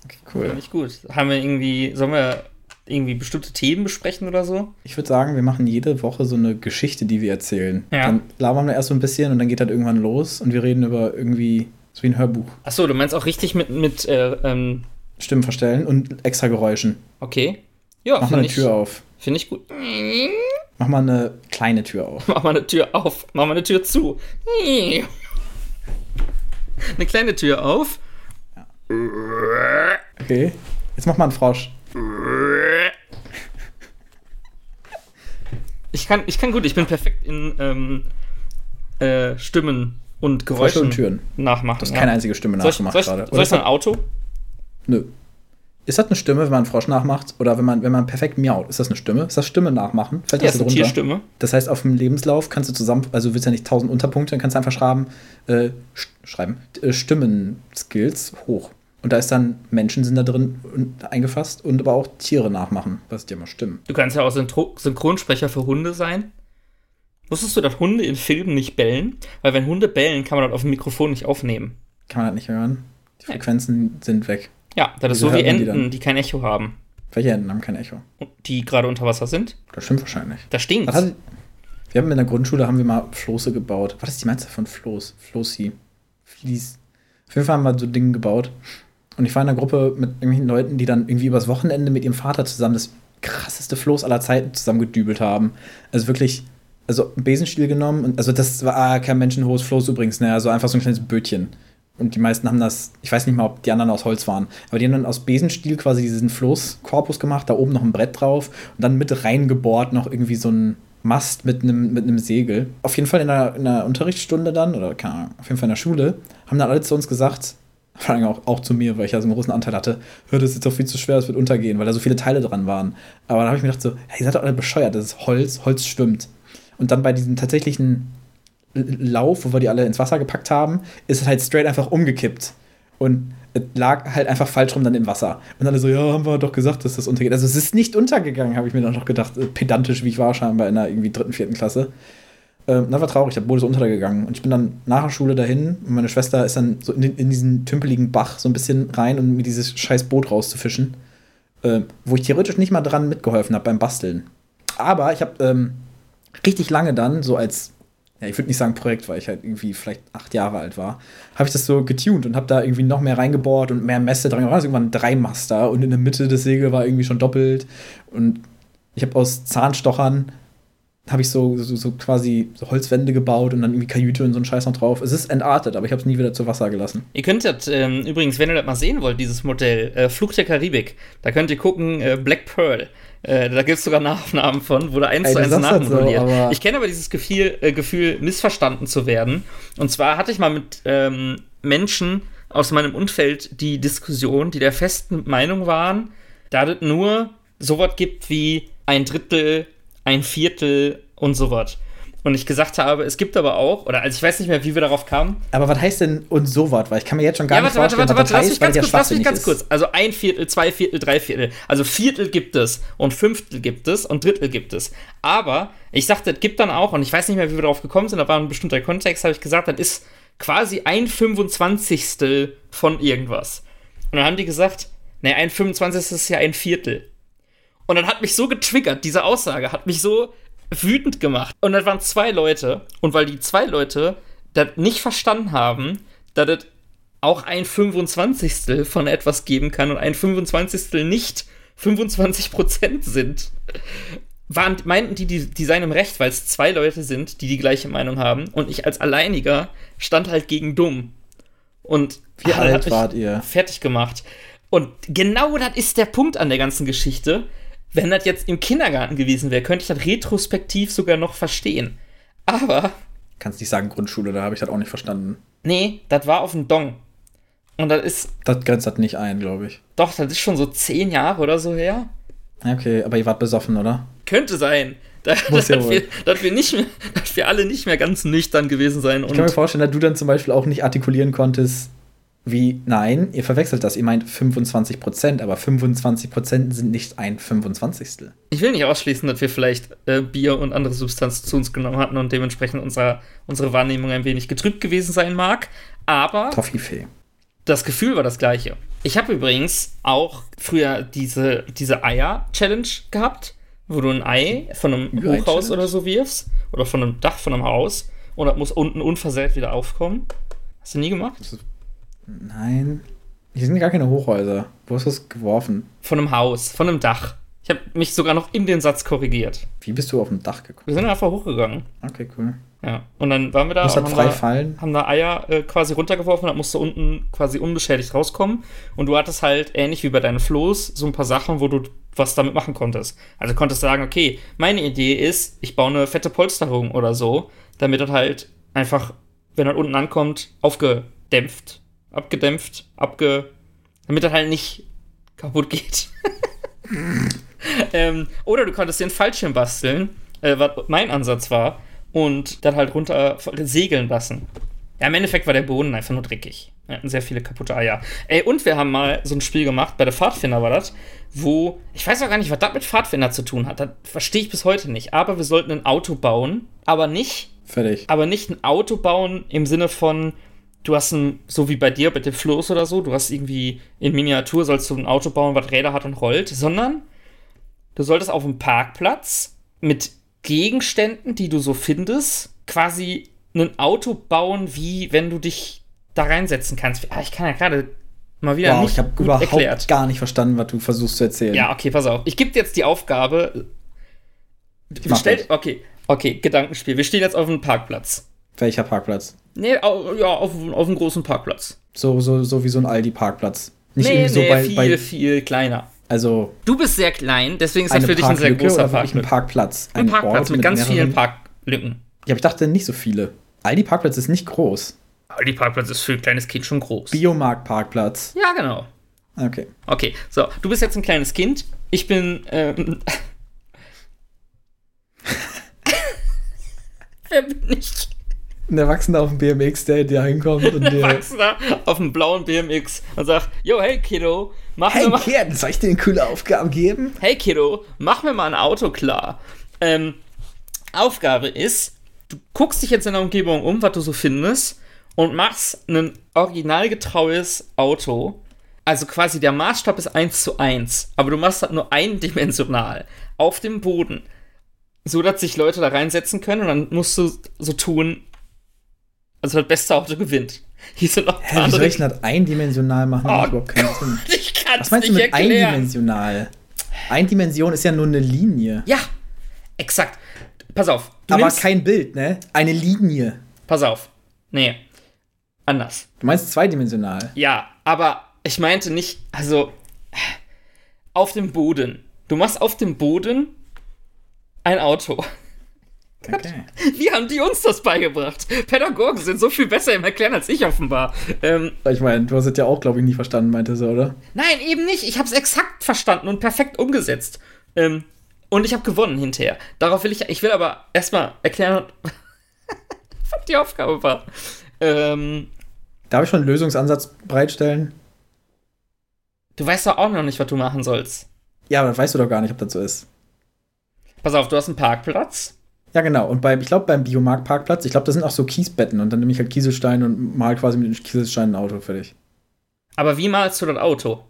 Okay, finde cool. ich gut. Haben wir irgendwie, sollen wir irgendwie bestimmte Themen besprechen oder so? Ich würde sagen, wir machen jede Woche so eine Geschichte, die wir erzählen. Ja. Dann labern wir erst so ein bisschen und dann geht das irgendwann los und wir reden über irgendwie so wie ein Hörbuch. Achso, du meinst auch richtig mit, mit äh, ähm, Stimmen verstellen und extra Geräuschen. okay. Ja, Mach mal finde eine ich, Tür auf. find ich gut. Mach mal eine kleine Tür auf. Mach mal eine Tür auf, mach mal eine Tür zu. Eine kleine Tür auf. Okay. Jetzt mach mal einen Frosch. Ich kann, ich kann gut, ich bin perfekt in ähm, äh, Stimmen und Geräuschen und Türen. nachmachen. Du hast ja. keine einzige Stimme soll ich, nachgemacht soll ich, gerade. soll ich ein Auto? Nö. Ist das eine Stimme, wenn man einen Frosch nachmacht? Oder wenn man, wenn man perfekt miaut? Ist das eine Stimme? Ist das Stimme nachmachen? Fällt Ja, das ist eine drunter? Tierstimme. Das heißt, auf dem Lebenslauf kannst du zusammen, also du willst ja nicht 1000 Unterpunkte, dann kannst du einfach schreiben, äh, sch schreiben, äh, Stimmen-Skills hoch. Und da ist dann Menschen sind da drin eingefasst und aber auch Tiere nachmachen, was ja mal stimmen. Du kannst ja auch Synchro Synchronsprecher für Hunde sein. Wusstest du, dass Hunde in Filmen nicht bellen? Weil wenn Hunde bellen, kann man das auf dem Mikrofon nicht aufnehmen. Kann man das nicht hören? Die. Frequenzen sind weg. Ja, das ist so wie die Enten, dann? die kein Echo haben. Welche Enten haben kein Echo? Die gerade unter Wasser sind. Das stimmt wahrscheinlich. Da stinkt's. Was hatte, wir haben in der Grundschule haben wir mal Floße gebaut. Was ist die Meinst von Floß? Flossi. Fließ. Auf jeden Fall haben wir so Dinge gebaut. Und ich war in einer Gruppe mit irgendwelchen Leuten, die dann irgendwie übers Wochenende mit ihrem Vater zusammen das krasseste Floß aller Zeiten zusammengedübelt haben. Also wirklich, also einen Besenstiel genommen. Und, also das war kein menschenhohes Floß übrigens, ne? Also einfach so ein kleines Bötchen. Und die meisten haben das, ich weiß nicht mal, ob die anderen aus Holz waren, aber die haben dann aus Besenstiel quasi diesen Floßkorpus gemacht, da oben noch ein Brett drauf und dann mit reingebohrt noch irgendwie so ein Mast mit einem, mit Segel. Auf jeden Fall in einer, in einer Unterrichtsstunde dann, oder keine Ahnung, auf jeden Fall in der Schule, haben dann alle zu uns gesagt, vor allem auch, auch zu mir, weil ich ja so einen großen Anteil hatte, hör, das ist jetzt doch viel zu schwer, das wird untergehen, weil da so viele Teile dran waren. Aber dann habe ich mir gedacht so, hey, ihr seid doch alle bescheuert, das ist Holz, Holz schwimmt. Und dann bei diesem tatsächlichen Lauf, wo wir die alle ins Wasser gepackt haben, ist es halt straight einfach umgekippt. Und es lag halt einfach falsch rum dann im Wasser. Und alle so, ja, haben wir doch gesagt, dass das untergeht. Also es ist nicht untergegangen, habe ich mir dann noch gedacht. Äh, Pedantisch, wie ich war, scheinbar in der irgendwie dritten, vierten Klasse. Ähm, das war traurig, der Boot ist untergegangen. Und ich bin dann nach der Schule dahin und meine Schwester ist dann so in, in diesen tümpeligen Bach so ein bisschen rein, um mir dieses scheiß Boot rauszufischen. Ähm, wo ich theoretisch nicht mal dran mitgeholfen habe beim Basteln. Aber ich habe ähm, richtig lange dann, so als, ja, ich würde nicht sagen Projekt, weil ich halt irgendwie vielleicht acht Jahre alt war, habe ich das so getuned und habe da irgendwie noch mehr reingebohrt und mehr Mäste dran. War es irgendwann ein Dreimaster und in der Mitte des Segel war irgendwie schon doppelt. Und ich habe aus Zahnstochern habe ich so, so, so quasi so Holzwände gebaut und dann irgendwie Kajüte und so ein Scheiß noch drauf. Es ist entartet, aber ich habe es nie wieder zu Wasser gelassen. Ihr könnt das, ähm, übrigens, wenn ihr das mal sehen wollt, dieses Modell, äh, Flug der Karibik, da könnt ihr gucken, äh, Black Pearl. Äh, da gibt es sogar Nachaufnahmen von, wurde eins Ey, zu eins das so, nachmodelliert. aber- ich kenne aber dieses Gefühl, äh, Gefühl, missverstanden zu werden. Und zwar hatte ich mal mit ähm, Menschen aus meinem Umfeld die Diskussion, die der festen Meinung waren, da es nur sowas gibt wie ein Drittel, ein Viertel und sowas. Und ich gesagt habe, es gibt aber auch, oder also ich weiß nicht mehr, wie wir darauf kamen, Aber was heißt denn und so was? Weil ich kann mir jetzt schon gar ja, nicht warte, warte, vorstellen, warte, was warte, das lass heißt, mich ganz kurz, lass mich ganz kurz. Also ein Viertel, zwei Viertel, drei Viertel. Also Viertel gibt es und Fünftel gibt es und Drittel gibt es. Aber ich sagte, es gibt dann auch, und ich weiß nicht mehr, wie wir darauf gekommen sind, da war ein bestimmter Kontext, habe ich gesagt, das ist quasi ein 25. von irgendwas. Und dann haben die gesagt, ne, ein 25. ist ja ein Viertel. Und dann hat mich so getriggert, diese Aussage hat mich so wütend gemacht. Und das waren zwei Leute. Und weil die zwei Leute das nicht verstanden haben, dass es auch ein 25. von etwas geben kann und ein 25. nicht 25% sind, waren, meinten die, die, die seien im Recht, weil es zwei Leute sind, die die gleiche Meinung haben. Und ich als Alleiniger stand halt gegen dumm. Und Wie das alt wart ihr? Fertig gemacht. Und genau das ist der Punkt an der ganzen Geschichte. Wenn das jetzt im Kindergarten gewesen wäre, könnte ich das retrospektiv sogar noch verstehen. Aber, Kannst nicht sagen Grundschule, da habe ich das auch nicht verstanden. nee, das war auf dem Dong. Und das ist, Das grenzt das nicht ein, glaube ich. doch, das ist schon so zehn Jahre oder so her. Okay, aber ihr wart besoffen, oder? Könnte sein. Da, Muss ja dass, wohl. wir, dass, wir nicht mehr, dass wir alle nicht mehr ganz nüchtern gewesen sein. Ich kann mir vorstellen, dass du dann zum Beispiel auch nicht artikulieren konntest, wie, nein, ihr verwechselt das, ihr meint 25 Prozent, aber 25 Prozent sind nicht ein 25. ich will nicht ausschließen, dass wir vielleicht äh, Bier und andere Substanzen zu uns genommen hatten und dementsprechend unser, unsere Wahrnehmung ein wenig getrübt gewesen sein mag. Aber Toffifee. das Gefühl war das gleiche. Ich habe übrigens auch früher diese, diese Eier-Challenge gehabt, wo du ein Ei von einem? Hochhaus oder so wirfst oder von einem Dach von einem Haus und das muss unten unversehrt wieder aufkommen. Hast du nie gemacht? Nein, hier sind gar keine Hochhäuser. Wo hast du es geworfen? Von einem Haus, von einem Dach. Ich habe mich sogar noch in den Satz korrigiert. Wie bist du auf dem Dach gekommen? Wir sind einfach hochgegangen. Okay, cool. Ja. Und dann waren wir da das und haben frei da- fallen? haben da Eier äh, quasi runtergeworfen, da musste unten quasi unbeschädigt rauskommen. Und du hattest halt, ähnlich wie bei deinen Floß, so ein paar Sachen, wo du was damit machen konntest. Also konntest sagen, okay, meine Idee ist, ich baue eine fette Polsterung oder so, damit das halt einfach, wenn er unten ankommt, aufgedämpft, abgedämpft, abge... damit das halt nicht kaputt geht. ähm, oder du konntest den Fallschirm basteln, äh, was mein Ansatz war, und dann halt runter segeln lassen. Ja, im Endeffekt war der Boden einfach nur dreckig. Wir hatten sehr viele kaputte Eier. Ey, und wir haben mal so ein Spiel gemacht, bei der Pfadfinder war das, wo, ich weiß auch gar nicht, was das mit Pfadfinder zu tun hat. Das verstehe ich bis heute nicht. Aber wir sollten ein Auto bauen, aber nicht, Fertig. aber nicht ein Auto bauen im Sinne von, du hast ein, so wie bei dir, bei dem Floß oder so, du hast irgendwie in Miniatur sollst du ein Auto bauen, was Räder hat und rollt, sondern du solltest auf dem Parkplatz mit Gegenständen, die du so findest, quasi ein Auto bauen, wie wenn du dich da reinsetzen kannst. Ah, ich kann ja gerade mal wieder Wow, nicht ich habe überhaupt erklärt. gar nicht verstanden, was du versuchst zu erzählen. Ja, okay, pass auf. Ich gebe dir jetzt die Aufgabe. Stell, okay, okay, Gedankenspiel. Wir stehen jetzt auf einem Parkplatz. Welcher Parkplatz? Nee, au- ja, auf, auf einem großen Parkplatz. So, so, so wie so ein Aldi-Parkplatz. Nicht nee, irgendwie so nee, bei, viel, bei. viel kleiner. Also Du bist sehr klein, deswegen ist das für dich ein sehr großer wirklich ein Parkplatz. Parkplatz? Ein Parkplatz mit, ganz vielen Parklücken. Ja, aber ich dachte nicht so viele. Aldi-Parkplatz ist nicht groß. Aber die Parkplatz ist für ein kleines Kind schon groß. Biomarkt-Parkplatz. ja, genau. Okay. Okay, so, du bist jetzt ein kleines Kind. Ich bin, ähm. Wer bin ich? Ein Erwachsener auf dem BMX, der der hinkommt und der. Erwachsener auf dem blauen BMX und sagt, yo, hey Kiddo, mach mir Hey mal, Kid, soll ich dir eine coole Aufgabe geben? hey Kiddo, mach mir mal ein Auto klar. Ähm, Aufgabe ist, du guckst dich jetzt in der Umgebung um, was du so findest und machst ein originalgetreues Auto. Also quasi der Maßstab ist 1 zu 1, aber du machst das nur eindimensional auf dem Boden, so dass sich Leute da reinsetzen können und dann musst du so tun, also das beste Auto gewinnt. Hier sind noch Hä, wie soll ich das eindimensional machen? Oh überhaupt keinen Sinn. Ich kann Was es meinst du nicht mit erklären. eindimensional? Eindimension ist ja nur eine Linie. Ja, exakt. Pass auf. Du aber kein Bild, ne? Eine Linie. pass auf. Nee. Anders. Du meinst zweidimensional. Ja, aber ich meinte nicht, also auf dem Boden. Du machst auf dem Boden ein Auto. Okay. Wie haben die uns das beigebracht? Pädagogen sind so viel besser im Erklären als ich offenbar. Ähm, Ich meine, du hast es ja auch, glaube ich, nie verstanden, meinte sie, oder? nein, eben nicht. Ich habe es exakt verstanden und perfekt umgesetzt. Ähm, und ich habe gewonnen hinterher. Darauf will ich, ich will aber erstmal erklären, was die Aufgabe war. Ähm, Darf ich schon einen Lösungsansatz bereitstellen? du weißt doch auch noch nicht, was du machen sollst. Ja, aber das weißt du doch gar nicht, ob das so ist. Pass auf, du hast einen Parkplatz. Ja, genau. Und beim, ich glaube, beim Biomarkt-Parkplatz, ich glaube, das sind auch so Kiesbetten und dann nehme ich halt Kieselstein und mal quasi mit den Kieselsteinen ein Auto fertig. Aber wie malst du das Auto?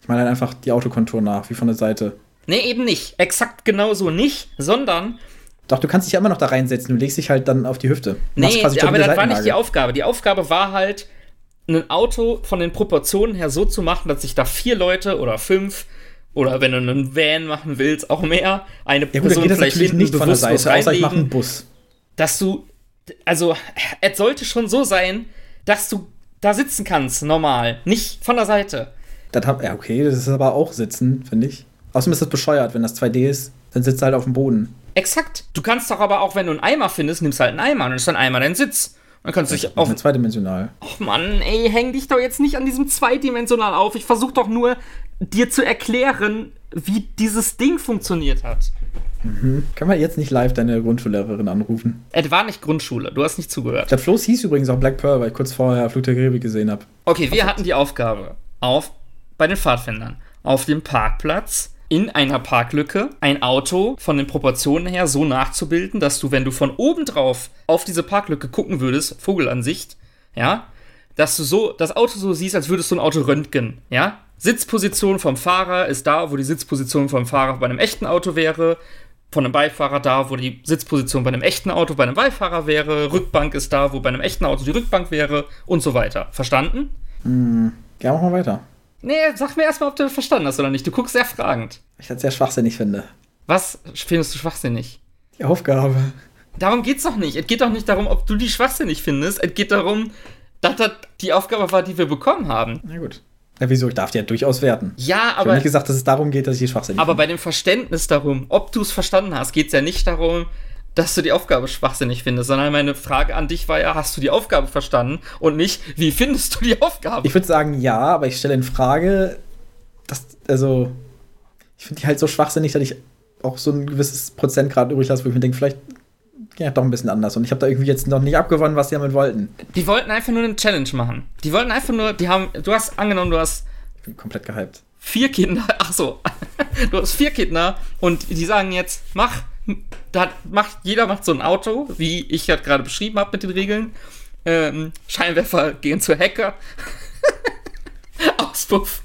Ich meine halt einfach die Autokontur nach, wie von der Seite. Nee, eben nicht. Exakt genauso nicht, sondern. Doch, du kannst dich ja immer noch da reinsetzen, du legst dich halt dann auf die Hüfte. Machst Nee, aber das war nicht die. Aufgabe. Die Aufgabe war halt, ein Auto von den Proportionen her so zu machen, dass sich da vier Leute oder fünf oder wenn du einen Van machen willst, auch mehr, eine Ja gut, dann Person geht das vielleicht hinten nicht von der Seite, außer ich mache einen Bus. dass du, also es sollte schon so sein, dass du da sitzen kannst, normal, nicht von der Seite. Das hab, ja, okay, das ist aber auch Sitzen, finde ich. Außerdem ist das bescheuert, wenn das 2D ist, dann sitzt du halt auf dem Boden. Exakt. Du kannst doch aber auch, wenn du einen Eimer findest, nimmst halt einen Eimer und dann ist ein Eimer dein Sitz. Dann kannst du dich auf. Auf zweidimensional. Ach Mann, ey, häng dich doch jetzt nicht an diesem zweidimensional auf. Ich versuch doch nur dir zu erklären, wie dieses Ding funktioniert hat. Kann man jetzt nicht live deine Grundschullehrerin anrufen? Es war nicht Grundschule, du hast nicht zugehört. Der Floß hieß übrigens auch Black Pearl, weil ich kurz vorher Flug der Karibik gesehen habe. Okay, wir hatten die Aufgabe auf bei den Pfadfindern auf dem Parkplatz in einer Parklücke ein Auto von den Proportionen her so nachzubilden, dass du, wenn du von oben drauf auf diese Parklücke gucken würdest, Vogelansicht, ja, dass du so das Auto so siehst, als würdest du ein Auto röntgen, ja? Sitzposition vom Fahrer ist da, wo die Sitzposition vom Fahrer bei einem echten Auto wäre. Von einem Beifahrer da, wo die Sitzposition bei einem echten Auto bei einem Beifahrer wäre. Rückbank ist da, wo bei einem echten Auto die Rückbank wäre und so weiter. Verstanden? Ja, machen wir weiter. Nee, sag mir erstmal, ob du verstanden hast oder nicht. Du guckst sehr fragend. Ich das sehr schwachsinnig finde. Was findest du schwachsinnig? Die Aufgabe. Darum geht's doch nicht. Es geht doch nicht darum, ob du die schwachsinnig findest. Es geht darum, dass das die Aufgabe war, die wir bekommen haben. Na gut. Ja, wieso? Ich darf die ja durchaus werten. Ja, Ich habe aber, nicht gesagt, dass es darum geht, dass ich die schwachsinnig aber finde. bei dem Verständnis darum, ob du es verstanden hast, geht's ja nicht darum, dass du die Aufgabe schwachsinnig findest, sondern meine Frage an dich war ja, hast du die Aufgabe verstanden und nicht, wie findest du die Aufgabe? Ich würde sagen, ja, aber ich stelle in Frage, dass, also, ich finde die halt so schwachsinnig, dass ich auch so ein gewisses Prozentgrad übrig lasse, wo ich mir denke, vielleicht ja doch ein bisschen anders. Und ich habe da irgendwie jetzt noch nicht abgewonnen, was sie damit wollten. Die wollten einfach nur eine Challenge machen. Die wollten einfach nur, die haben, du hast angenommen, du hast Ich bin komplett gehypt. vier Kinder, ach so, du hast vier Kinder und die sagen jetzt, mach, da macht, jeder macht so ein Auto, wie ich das gerade beschrieben habe mit den Regeln. Ähm, Scheinwerfer gehen zur Hecke. Auspuff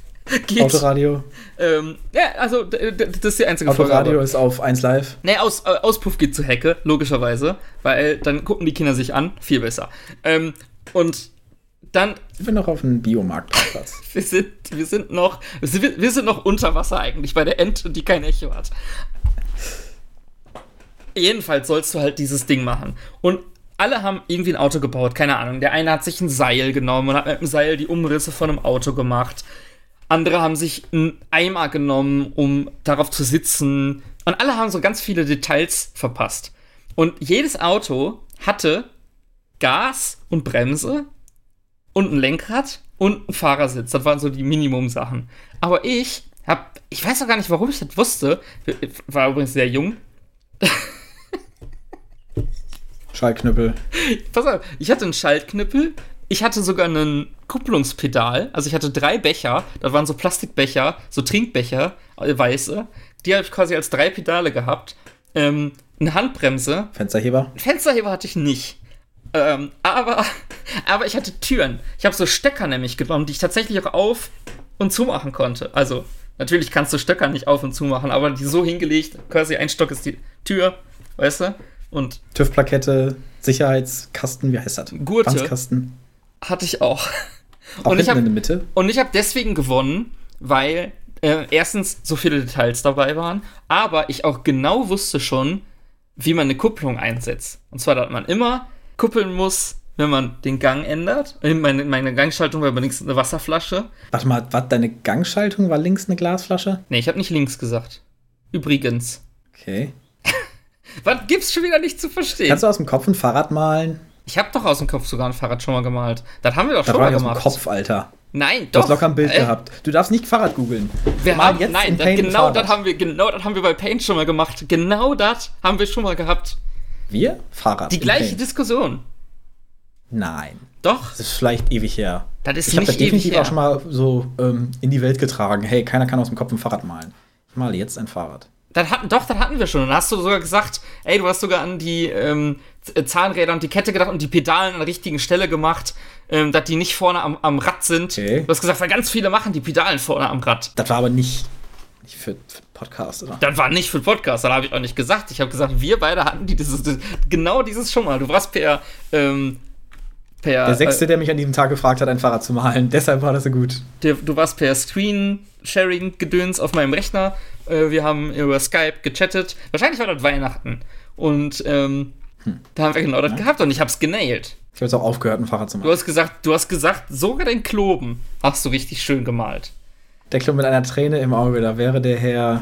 geht. Autoradio. Ähm, ja, also das ist die einzige Autoradio Vorgabe. ist auf 1 Live. Nee, Aus, äh, Auspuff geht zur Hecke, logischerweise, weil dann gucken die Kinder sich an, viel besser. Ähm, und dann Ich bin noch auf einem Biomarktplatz. wir sind, wir sind noch, wir sind noch unter Wasser eigentlich bei der Ente, die kein Echo hat. Jedenfalls sollst du halt dieses Ding machen. Und alle haben irgendwie ein Auto gebaut, keine Ahnung. Der eine hat sich ein Seil genommen und hat mit dem Seil die Umrisse von einem Auto gemacht. Andere haben sich einen Eimer genommen, um darauf zu sitzen. Und alle haben so ganz viele Details verpasst. Und jedes Auto hatte Gas und Bremse und ein Lenkrad und ein Fahrersitz. Das waren so die Minimum-Sachen. Aber ich hab, ich weiß auch gar nicht, warum ich das wusste. Ich war übrigens sehr jung. Schallknüppel. Pass auf, ich hatte einen Schaltknüppel. Ich hatte sogar einen Kupplungspedal. Also ich hatte drei Becher. Das waren so Plastikbecher, so Trinkbecher, äh, weiße. Die habe ich quasi als drei Pedale gehabt. Ähm, eine Handbremse. Fensterheber. Fensterheber hatte ich nicht. Ähm, aber, aber ich hatte Türen. Ich habe so Stöcker nämlich genommen, die ich tatsächlich auch auf und zumachen konnte. Also, natürlich kannst du Stöcker nicht auf und zumachen, aber die so hingelegt, quasi ein Stock ist die Tür, weißt du? Und TÜV-Plakette, Sicherheitskasten, wie heißt das? Gurte. Hatte ich auch. Auch Und ich hab- habe deswegen gewonnen, weil äh, erstens so viele Details dabei waren, aber ich auch genau wusste schon, wie man eine Kupplung einsetzt. Und zwar, dass man immer kuppeln muss, wenn man den Gang ändert. Äh, Meine, meine Gangschaltung war übrigens eine Wasserflasche. Warte mal, was, deine Gangschaltung war links eine Glasflasche? Nee, ich habe nicht links gesagt. Übrigens. Okay. Was gibt's schon wieder nicht zu verstehen? Kannst du aus dem Kopf ein Fahrrad malen? Ich habe doch aus dem Kopf sogar ein Fahrrad schon mal gemalt. Das haben wir doch Das schon mal nicht aus dem gemacht. Kopf, Alter. Nein, Du doch. hast locker ein Bild Äh, gehabt. Du darfst nicht Fahrrad googeln. Wir Mal haben, jetzt nein, in das, genau das haben wir, genau das haben wir bei Paint schon mal gemacht. Genau das haben wir schon mal gehabt. Wir? Fahrrad. Die gleiche Paint. Diskussion. Nein. Doch, Das ist vielleicht ewig her. das ist Ich habe nicht das definitiv ewig auch schon mal so ähm, in die Welt getragen. Hey, keiner kann aus dem Kopf ein Fahrrad malen. Ich male jetzt ein Fahrrad. Das hatten, doch, das hatten wir schon. Und da hast du sogar gesagt, ey, du hast sogar an die ähm, Z- Zahnräder und die Kette gedacht und die Pedalen an der richtigen Stelle gemacht, ähm, dass die nicht vorne am, am Rad sind. Okay. Du hast gesagt, weil ganz viele machen die Pedalen vorne am Rad. Das war aber nicht, nicht für, für Podcast, oder? Das war nicht für Podcast, das habe ich auch nicht gesagt. Ich habe gesagt, wir beide hatten die, dieses, genau dieses schon mal. Du warst per, ähm, per Der Sechste, der mich an diesem Tag gefragt hat, ein Fahrrad zu malen. Deshalb war das so gut. Der, du warst per Screen-Sharing-Gedöns auf meinem Rechner. Äh, wir haben über Skype gechattet. Wahrscheinlich war das Weihnachten. Und ähm, da haben wir genau das gehabt und ich hab's genailt. Ich habe jetzt auch aufgehört, ein Fahrrad zu Du malen. hast gesagt, du hast gesagt, sogar den Kloben hast du richtig schön gemalt. Der Club mit einer Träne im Auge, da wäre der Herr.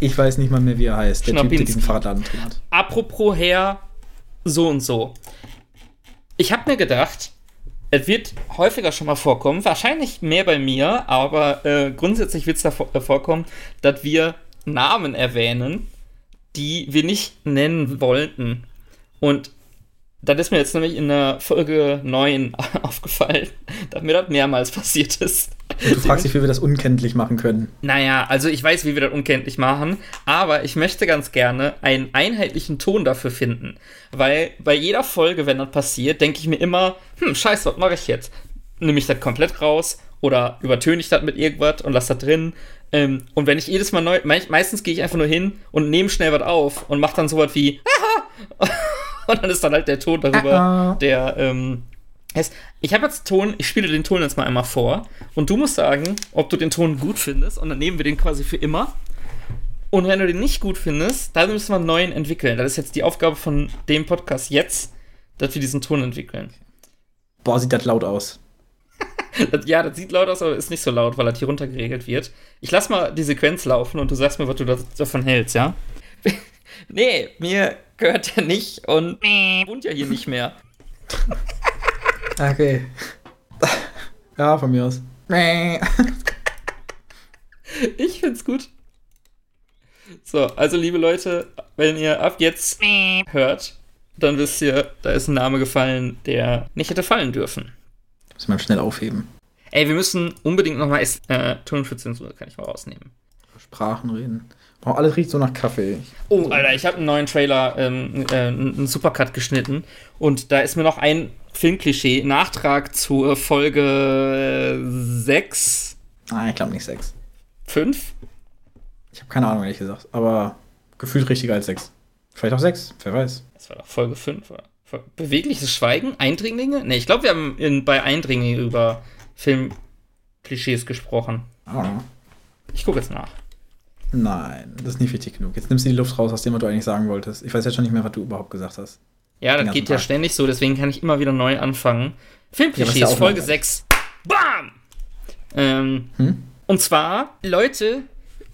Ich weiß nicht mal mehr, wie er heißt. Der Typ, der diesen Fahrradladen drin hat. Apropos Herr, so und so. Ich hab mir gedacht, es wird häufiger schon mal vorkommen, wahrscheinlich mehr bei mir, aber äh, grundsätzlich wird es da äh, vorkommen, dass wir Namen erwähnen, die wir nicht nennen wollten. Und das ist mir jetzt nämlich in der Folge 9 aufgefallen, dass mir das mehrmals passiert ist. Du fragst dich, wie wir das unkenntlich machen können. Naja, also ich weiß, wie wir das unkenntlich machen, aber ich möchte ganz gerne einen einheitlichen Ton dafür finden. Weil bei jeder Folge, wenn das passiert, denke ich mir immer, hm, scheiße, was mache ich jetzt? Nehme ich das komplett raus oder übertöne ich das mit irgendwas und lasse das drin? Ähm, und wenn ich jedes Mal neu, me meistens gehe ich einfach nur hin und nehme schnell was auf und mache dann sowas wie, Aha! und dann ist dann halt der Ton darüber, der, ähm, heißt, ich habe jetzt Ton, ich spiele den Ton jetzt mal einmal vor und du musst sagen, ob du den Ton gut findest und dann nehmen wir den quasi für immer. Und wenn du den nicht gut findest, dann müssen wir einen neuen entwickeln. Das ist jetzt die Aufgabe von dem Podcast jetzt, dass wir diesen Ton entwickeln. Boah, sieht das laut aus. Das, ja, das sieht laut aus, aber ist nicht so laut, weil das hier runter geregelt wird. Ich lass mal die Sequenz laufen und du sagst mir, was du das, davon hältst, ja? nee, mir gehört der nicht und wohnt ja hier nicht mehr. Okay. Ja, von mir aus. Ich find's gut. So, also liebe Leute, wenn ihr ab jetzt hört, dann wisst ihr, da ist ein Name gefallen, der nicht hätte fallen dürfen. Muss man schnell aufheben. Ey, wir müssen unbedingt nochmal äh, Ton für Zensur, kann ich mal rausnehmen. Sprachen reden. Boah, alles riecht so nach Kaffee. Oh, Alter, ich habe einen neuen Trailer, ähm, äh, einen Supercut geschnitten und da ist mir noch ein Filmklischee, Nachtrag zur Folge 6, Nein, ich glaube nicht sechs. 5? Ich habe keine Ahnung, ehrlich gesagt. Aber gefühlt richtiger als sechs. Vielleicht auch sechs, wer weiß. Das war doch Folge 5, oder? Bewegliches Schweigen? Eindringlinge? Ne, ich glaube, wir haben in, bei Eindringlinge über Filmklischees gesprochen. Know. Ich gucke jetzt nach. Nein, das ist nicht wichtig genug. Jetzt nimmst du die Luft raus, aus dem, was du eigentlich sagen wolltest. Ich weiß jetzt schon nicht mehr, was du überhaupt gesagt hast. Ja, das geht ja Tag. ständig so, deswegen kann ich immer wieder neu anfangen. Ja, Filmklischees, ja auch Folge langweilig. 6. Bam! Ähm, Hm? Und zwar Leute,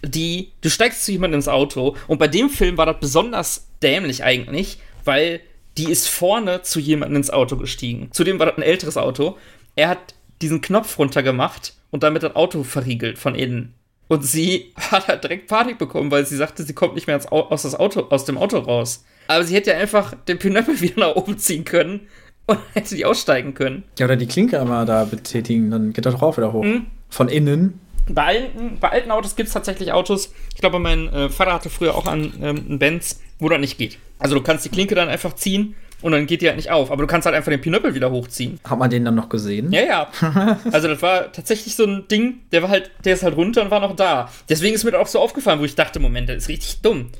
die, du steigst zu jemandem ins Auto und bei dem Film war das besonders dämlich eigentlich, weil die ist vorne zu jemandem ins Auto gestiegen. Zudem war das ein älteres Auto. Er hat diesen Knopf runtergemacht und damit das Auto verriegelt von innen. Und sie hat halt direkt Panik bekommen, weil sie sagte, sie kommt nicht mehr aus, das Auto, aus dem Auto raus. Aber sie hätte ja einfach den Pinöppel wieder nach oben ziehen können und hätte die aussteigen können. Ja, oder die Klinke einmal da betätigen, dann geht das doch auch wieder hoch. Von innen. Bei alten, bei alten Autos gibt es tatsächlich Autos. Ich glaube, mein äh, Vater hatte früher auch einen, ähm, einen Benz, wo das nicht geht. Also du kannst die Klinke dann einfach ziehen und dann geht die halt nicht auf. Aber du kannst halt einfach den Pinöppel wieder hochziehen. Hat man den dann noch gesehen? Ja, ja. Also das war tatsächlich so ein Ding, der war halt, der ist halt runter und war noch da. Deswegen ist mir das auch so aufgefallen, wo ich dachte, Moment, das ist richtig dumm.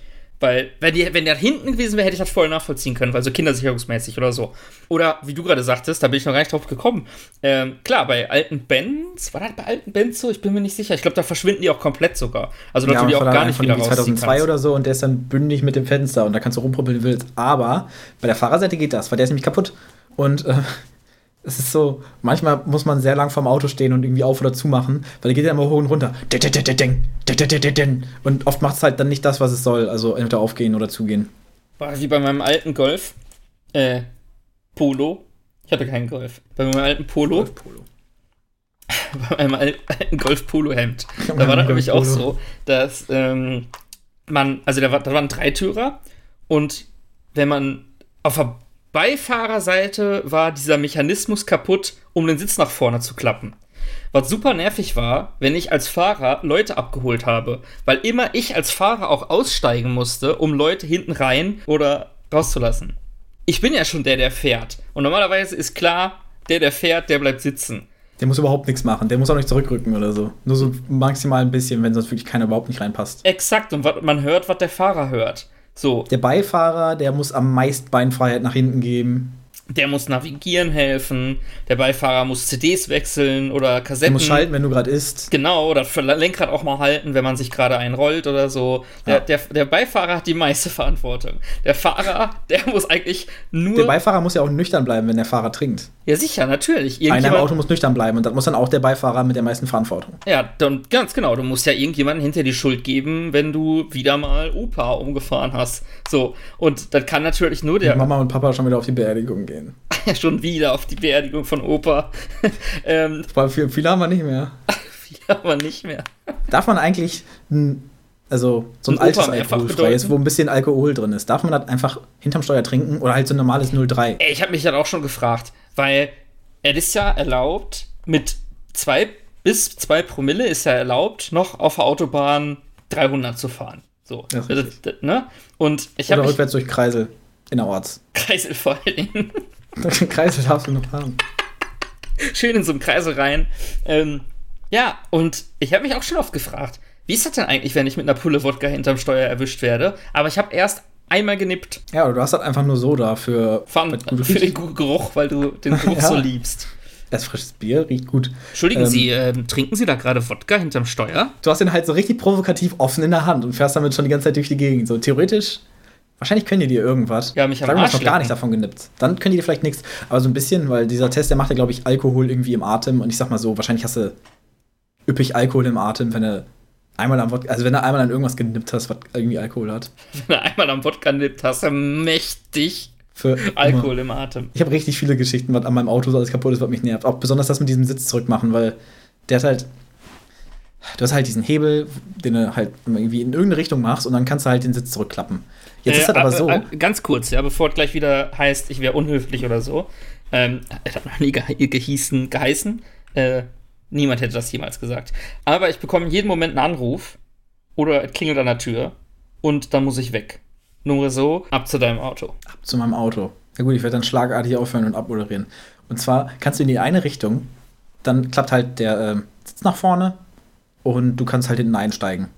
Weil, wenn, die, wenn der hinten gewesen wäre, hätte ich das voll nachvollziehen können, weil so kindersicherungsmäßig oder so. Oder wie du gerade sagtest, da bin ich noch gar nicht drauf gekommen. Ähm, klar, bei alten Bands, war das bei alten Bands so? Ich bin mir nicht sicher. Ich glaube, da verschwinden die auch komplett sogar. Also, dass Ja, du die auch gar nicht von wieder irgendwie rausziehen 2002 kannst. oder so und der ist dann bündig mit dem Fenster und da kannst du rumpuppeln, wie du willst. Aber bei der Fahrerseite geht das, weil der ist nämlich kaputt. Und äh, es ist so, manchmal muss man sehr lang vorm Auto stehen und irgendwie auf oder zu machen, weil der geht ja immer hoch und runter. Und oft macht es halt dann nicht das, was es soll. Also entweder aufgehen oder zugehen. War wie bei meinem alten Golf. Äh, Polo. Ich hatte keinen Golf. Bei meinem alten Polo. bei meinem al- alten Golf-Polo-Hemd. Da war das nämlich auch so, dass ähm, man, also da war, da war ein Dreitürer und wenn man auf der Beifahrerseite war dieser Mechanismus kaputt, um den Sitz nach vorne zu klappen. Was super nervig war, wenn ich als Fahrer Leute abgeholt habe, weil immer ich als Fahrer auch aussteigen musste, um Leute hinten rein oder rauszulassen. Ich bin ja schon der, der fährt. Und normalerweise ist klar, der, der fährt, der bleibt sitzen. Der muss überhaupt nichts machen. Der muss auch nicht zurückrücken oder so. Nur so maximal ein bisschen, wenn sonst wirklich keiner überhaupt nicht reinpasst. Exakt, und man hört, was der Fahrer hört. So, Der Beifahrer, der muss am meisten Beinfreiheit nach hinten geben. der muss navigieren helfen, der Beifahrer muss CDs wechseln oder Der Kassetten. muss schalten, wenn du gerade isst. Genau, oder für Lenkrad auch mal halten, wenn man sich gerade einrollt oder so. Der, Ja. der, der Beifahrer hat die meiste Verantwortung. Der Fahrer, der muss eigentlich nur. Der Beifahrer muss ja auch nüchtern bleiben, wenn der Fahrer trinkt. Ja, sicher, natürlich. Einer im Auto muss nüchtern bleiben und das muss dann auch der Beifahrer mit der meisten Verantwortung. Ja, dann, ganz genau. Du musst ja irgendjemandem hinter die Schuld geben, wenn du wieder mal Opa umgefahren hast. So. Und das kann natürlich nur der. Mama und Papa schon wieder auf die Beerdigung gehen. Schon wieder auf die Beerdigung von Opa. ähm, viele, viele haben wir nicht mehr. viele haben wir nicht mehr. Darf man eigentlich ein, also so ein, ein altes alkoholfreies, wo ein bisschen Alkohol drin ist, darf man das einfach hinterm Steuer trinken oder halt so ein normales 03? Ey, ich habe mich dann auch schon gefragt, weil es ist ja erlaubt, mit zwei bis zwei Promille ist ja erlaubt, noch auf der Autobahn 300 zu fahren. So. Das, das, ne? Und ich habe. rückwärts durch Kreisel innerorts. Kreisel vor allen Dingen. Kreisel darfst du noch fahren. Schön in so einem Kreisel rein. Ähm, ja, und ich habe mich auch schon oft gefragt, wie ist das denn eigentlich, wenn ich mit einer Pulle Wodka hinterm Steuer erwischt werde? Aber ich habe erst einmal genippt. Ja, oder du hast halt einfach nur Soda für, Fun, für den guten Geruch, weil du den Geruch ja. so liebst. Das frisches Bier riecht gut. Entschuldigen ähm, Sie, äh, trinken Sie da gerade Wodka hinterm Steuer? Du hast den halt so richtig provokativ offen in der Hand und fährst damit schon die ganze Zeit durch die Gegend. So theoretisch, wahrscheinlich können die dir irgendwas. Ja, mich haben Sagen noch gar nicht davon genippt. Dann können die dir vielleicht nichts. Aber so ein bisschen, weil dieser Test, der macht ja, glaube ich, Alkohol irgendwie im Atem. Und ich sag mal so, wahrscheinlich hast du üppig Alkohol im Atem, wenn du einmal am Wodka, also wenn du einmal an irgendwas genippt hast, was irgendwie Alkohol hat. Wenn du einmal am Wodka genippt hast, dann mächtig für Alkohol immer. im Atem. Ich habe richtig viele Geschichten, was an meinem Auto so alles kaputt ist, was mich nervt. Auch besonders das mit diesem Sitz zurückmachen, weil der hat halt. Du hast halt diesen Hebel, den du halt irgendwie in irgendeine Richtung machst und dann kannst du halt den Sitz zurückklappen. Jetzt äh, ist das aber so. Äh, ganz kurz, ja, bevor es gleich wieder heißt, ich wäre unhöflich oder so. Ähm, es hat noch nie ge gehießen, geheißen. Äh, niemand hätte das jemals gesagt. Aber ich bekomme jeden Moment einen Anruf oder klingelt an der Tür und dann muss ich weg. Nur so, ab zu deinem Auto. Ab zu meinem Auto. Ja gut, ich werde dann schlagartig aufhören und abmoderieren. Und zwar kannst du in die eine Richtung, dann klappt halt der äh, Sitz nach vorne und du kannst halt hinten einsteigen.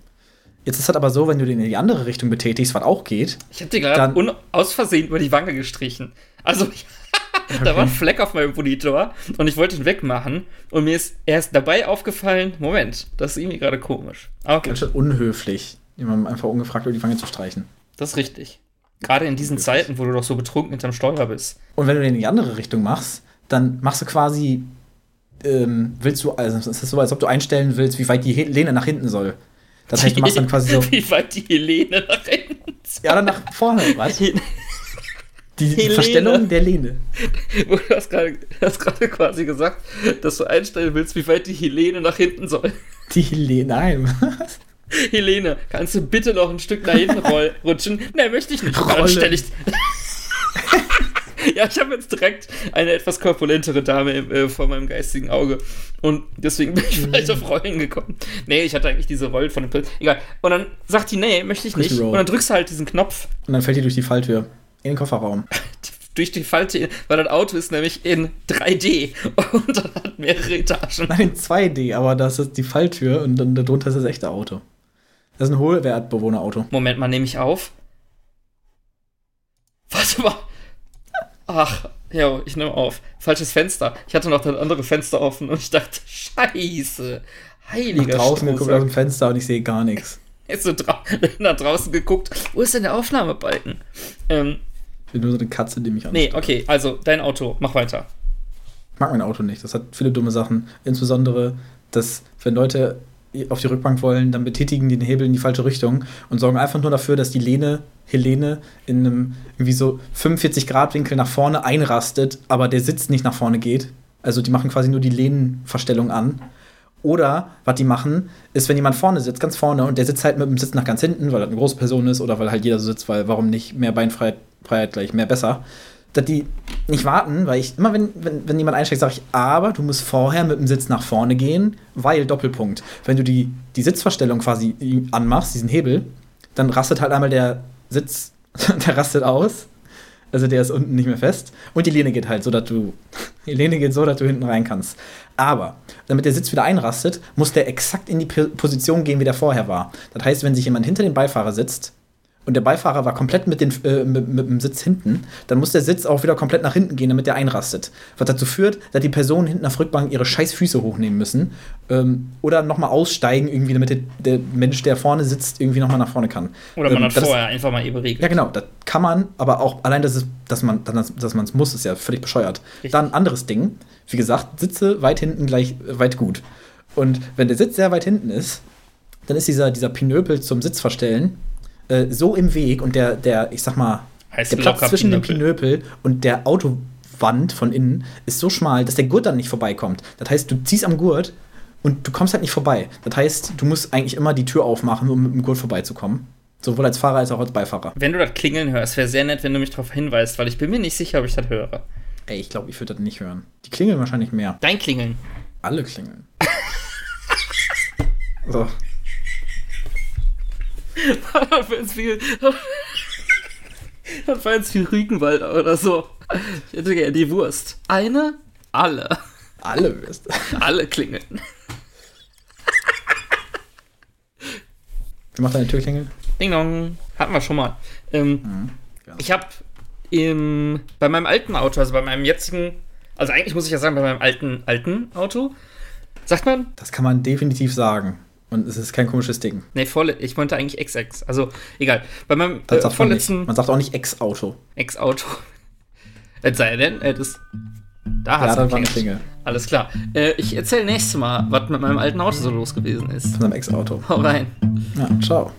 Jetzt ist es halt aber so, wenn du den in die andere Richtung betätigst, was auch geht. Ich habe dir gerade aus Versehen über die Wange gestrichen. Also, okay. da war ein Fleck auf meinem Monitor und ich wollte ihn wegmachen und mir ist erst dabei aufgefallen, Moment, das ist irgendwie gerade komisch. Okay. Ganz schön unhöflich, jemandem einfach ungefragt über die Wange zu streichen. Das ist richtig. Gerade in diesen Zeiten, wo du doch so betrunken hinterm Steuer bist. Und wenn du den in die andere Richtung machst, dann machst du quasi, ähm, willst du, also es ist so, als ob du einstellen willst, wie weit die Lehne nach hinten soll. Das heißt, du machst dann quasi so. Wie weit die Helene nach hinten soll. Ja, dann nach vorne, was? Die Helene. Verstellung der Lehne. Du hast gerade quasi gesagt, dass du einstellen willst, wie weit die Helene nach hinten soll. Die Helene, nein. Helene, kannst du bitte noch ein Stück nach hinten rutschen? Nein, möchte ich nicht. Dann stelle ich. ja, ich habe jetzt direkt eine etwas korpulentere Dame äh, vor meinem geistigen Auge. Und deswegen bin ich vielleicht auf Rollen gekommen. Nee, ich hatte eigentlich diese Rollen von dem Pilz. Egal. Und dann sagt die, nee, möchte ich nicht. Und dann drückst du halt diesen Knopf. Und dann fällt die durch die Falltür. In den Kofferraum. durch die Falltür, weil das Auto ist nämlich in 3D und dann hat mehrere Etagen. Nein, 2D, aber das ist die Falltür und dann darunter ist das echte Auto. Das ist ein Hohlwertbewohnerauto. Moment mal, nehme ich auf. Warte mal. Ach, ja, ich nehme auf. Falsches Fenster. Ich hatte noch das andere Fenster offen und ich dachte, scheiße. Heiliger Nach draußen geguckt aus dem Fenster und ich sehe gar nichts. Jetzt so dra nach draußen geguckt. Wo ist denn der Aufnahmebalken? Ähm, ich bin nur so eine Katze, die mich anschaut. Nee, okay, also dein Auto. Mach weiter. Ich mag mein Auto nicht. Das hat viele dumme Sachen. Insbesondere, dass, wenn Leute auf die Rückbank wollen, dann betätigen die den Hebel in die falsche Richtung und sorgen einfach nur dafür, dass die Lehne, Helene, in einem irgendwie so 45 Grad Winkel nach vorne einrastet, aber der Sitz nicht nach vorne geht. Also die machen quasi nur die Lehnenverstellung an. Oder was die machen, ist, wenn jemand vorne sitzt, ganz vorne, und der sitzt halt mit dem Sitz nach ganz hinten, weil er eine große Person ist oder weil halt jeder so sitzt, weil warum nicht mehr Beinfreiheit Freiheit gleich mehr besser dass die nicht warten, weil ich immer, wenn, wenn, wenn jemand einsteigt, sage ich, aber du musst vorher mit dem Sitz nach vorne gehen, weil Doppelpunkt. Wenn du die, die Sitzverstellung quasi anmachst, diesen Hebel, dann rastet halt einmal der Sitz, der rastet aus. Also der ist unten nicht mehr fest. Und die Lehne geht halt so, dass du. Die Lehne geht so, dass du hinten rein kannst. Aber, damit der Sitz wieder einrastet, muss der exakt in die Position gehen, wie der vorher war. Das heißt, wenn sich jemand hinter dem Beifahrer sitzt, und der Beifahrer war komplett mit, den, äh, mit, mit, dem Sitz hinten, dann muss der Sitz auch wieder komplett nach hinten gehen, damit der einrastet. Was dazu führt, dass die Personen hinten auf Rückbank ihre scheiß Füße hochnehmen müssen ähm, oder nochmal aussteigen, irgendwie, damit der, der, Mensch, der vorne sitzt, irgendwie nochmal nach vorne kann. Oder man ähm, hat vorher ist, einfach mal eben regelt. Ja, genau, das kann man, aber auch allein, dass, es, dass man es dass muss, ist ja völlig bescheuert. Richtig. Dann anderes Ding, wie gesagt, Sitze weit hinten gleich weit gut. Und wenn der Sitz sehr weit hinten ist, dann ist dieser, dieser Pinöpel zum Sitz verstellen äh, so im Weg und der, der, ich sag mal, heißt der Platz zwischen dem Pinöpel und der Autowand von innen ist so schmal, dass der Gurt dann nicht vorbeikommt. Das heißt, du ziehst am Gurt und du kommst halt nicht vorbei. Das heißt, du musst eigentlich immer die Tür aufmachen, um mit dem Gurt vorbeizukommen. Sowohl als Fahrer als auch als Beifahrer. Wenn du das Klingeln hörst, wäre sehr nett, wenn du mich darauf hinweist, weil ich bin mir nicht sicher, ob ich das höre. Ey, ich glaube, ich würde das nicht hören. Die klingeln wahrscheinlich mehr. Dein Klingeln. Alle klingeln. so. Das war jetzt viel. Das war jetzt viel Rügenwald oder so. Ich hätte gerne die Wurst. Eine? Alle. Alle wirst. Alle klingeln. Wie macht deine Tür klingeln? Ding dong. Hatten wir schon mal. Ähm, gerne. ich habe bei meinem alten Auto, also bei meinem jetzigen, also eigentlich muss ich ja sagen, bei meinem alten, alten Auto, sagt man? Das kann man definitiv sagen. Und es ist kein komisches Ding. Nee, vorle ich meinte eigentlich XX. Also, egal. Bei meinem äh, sagt man, vorletzten man sagt auch nicht Ex-Auto. Ex-Auto. Es sei denn, äh, das. Da Ja, hast dann du eine. Klingel. Alles klar. Äh, ich erzähle nächstes Mal, was mit meinem alten Auto so los gewesen ist. Von seinem Ex-Auto. Hau rein. Ja, ciao.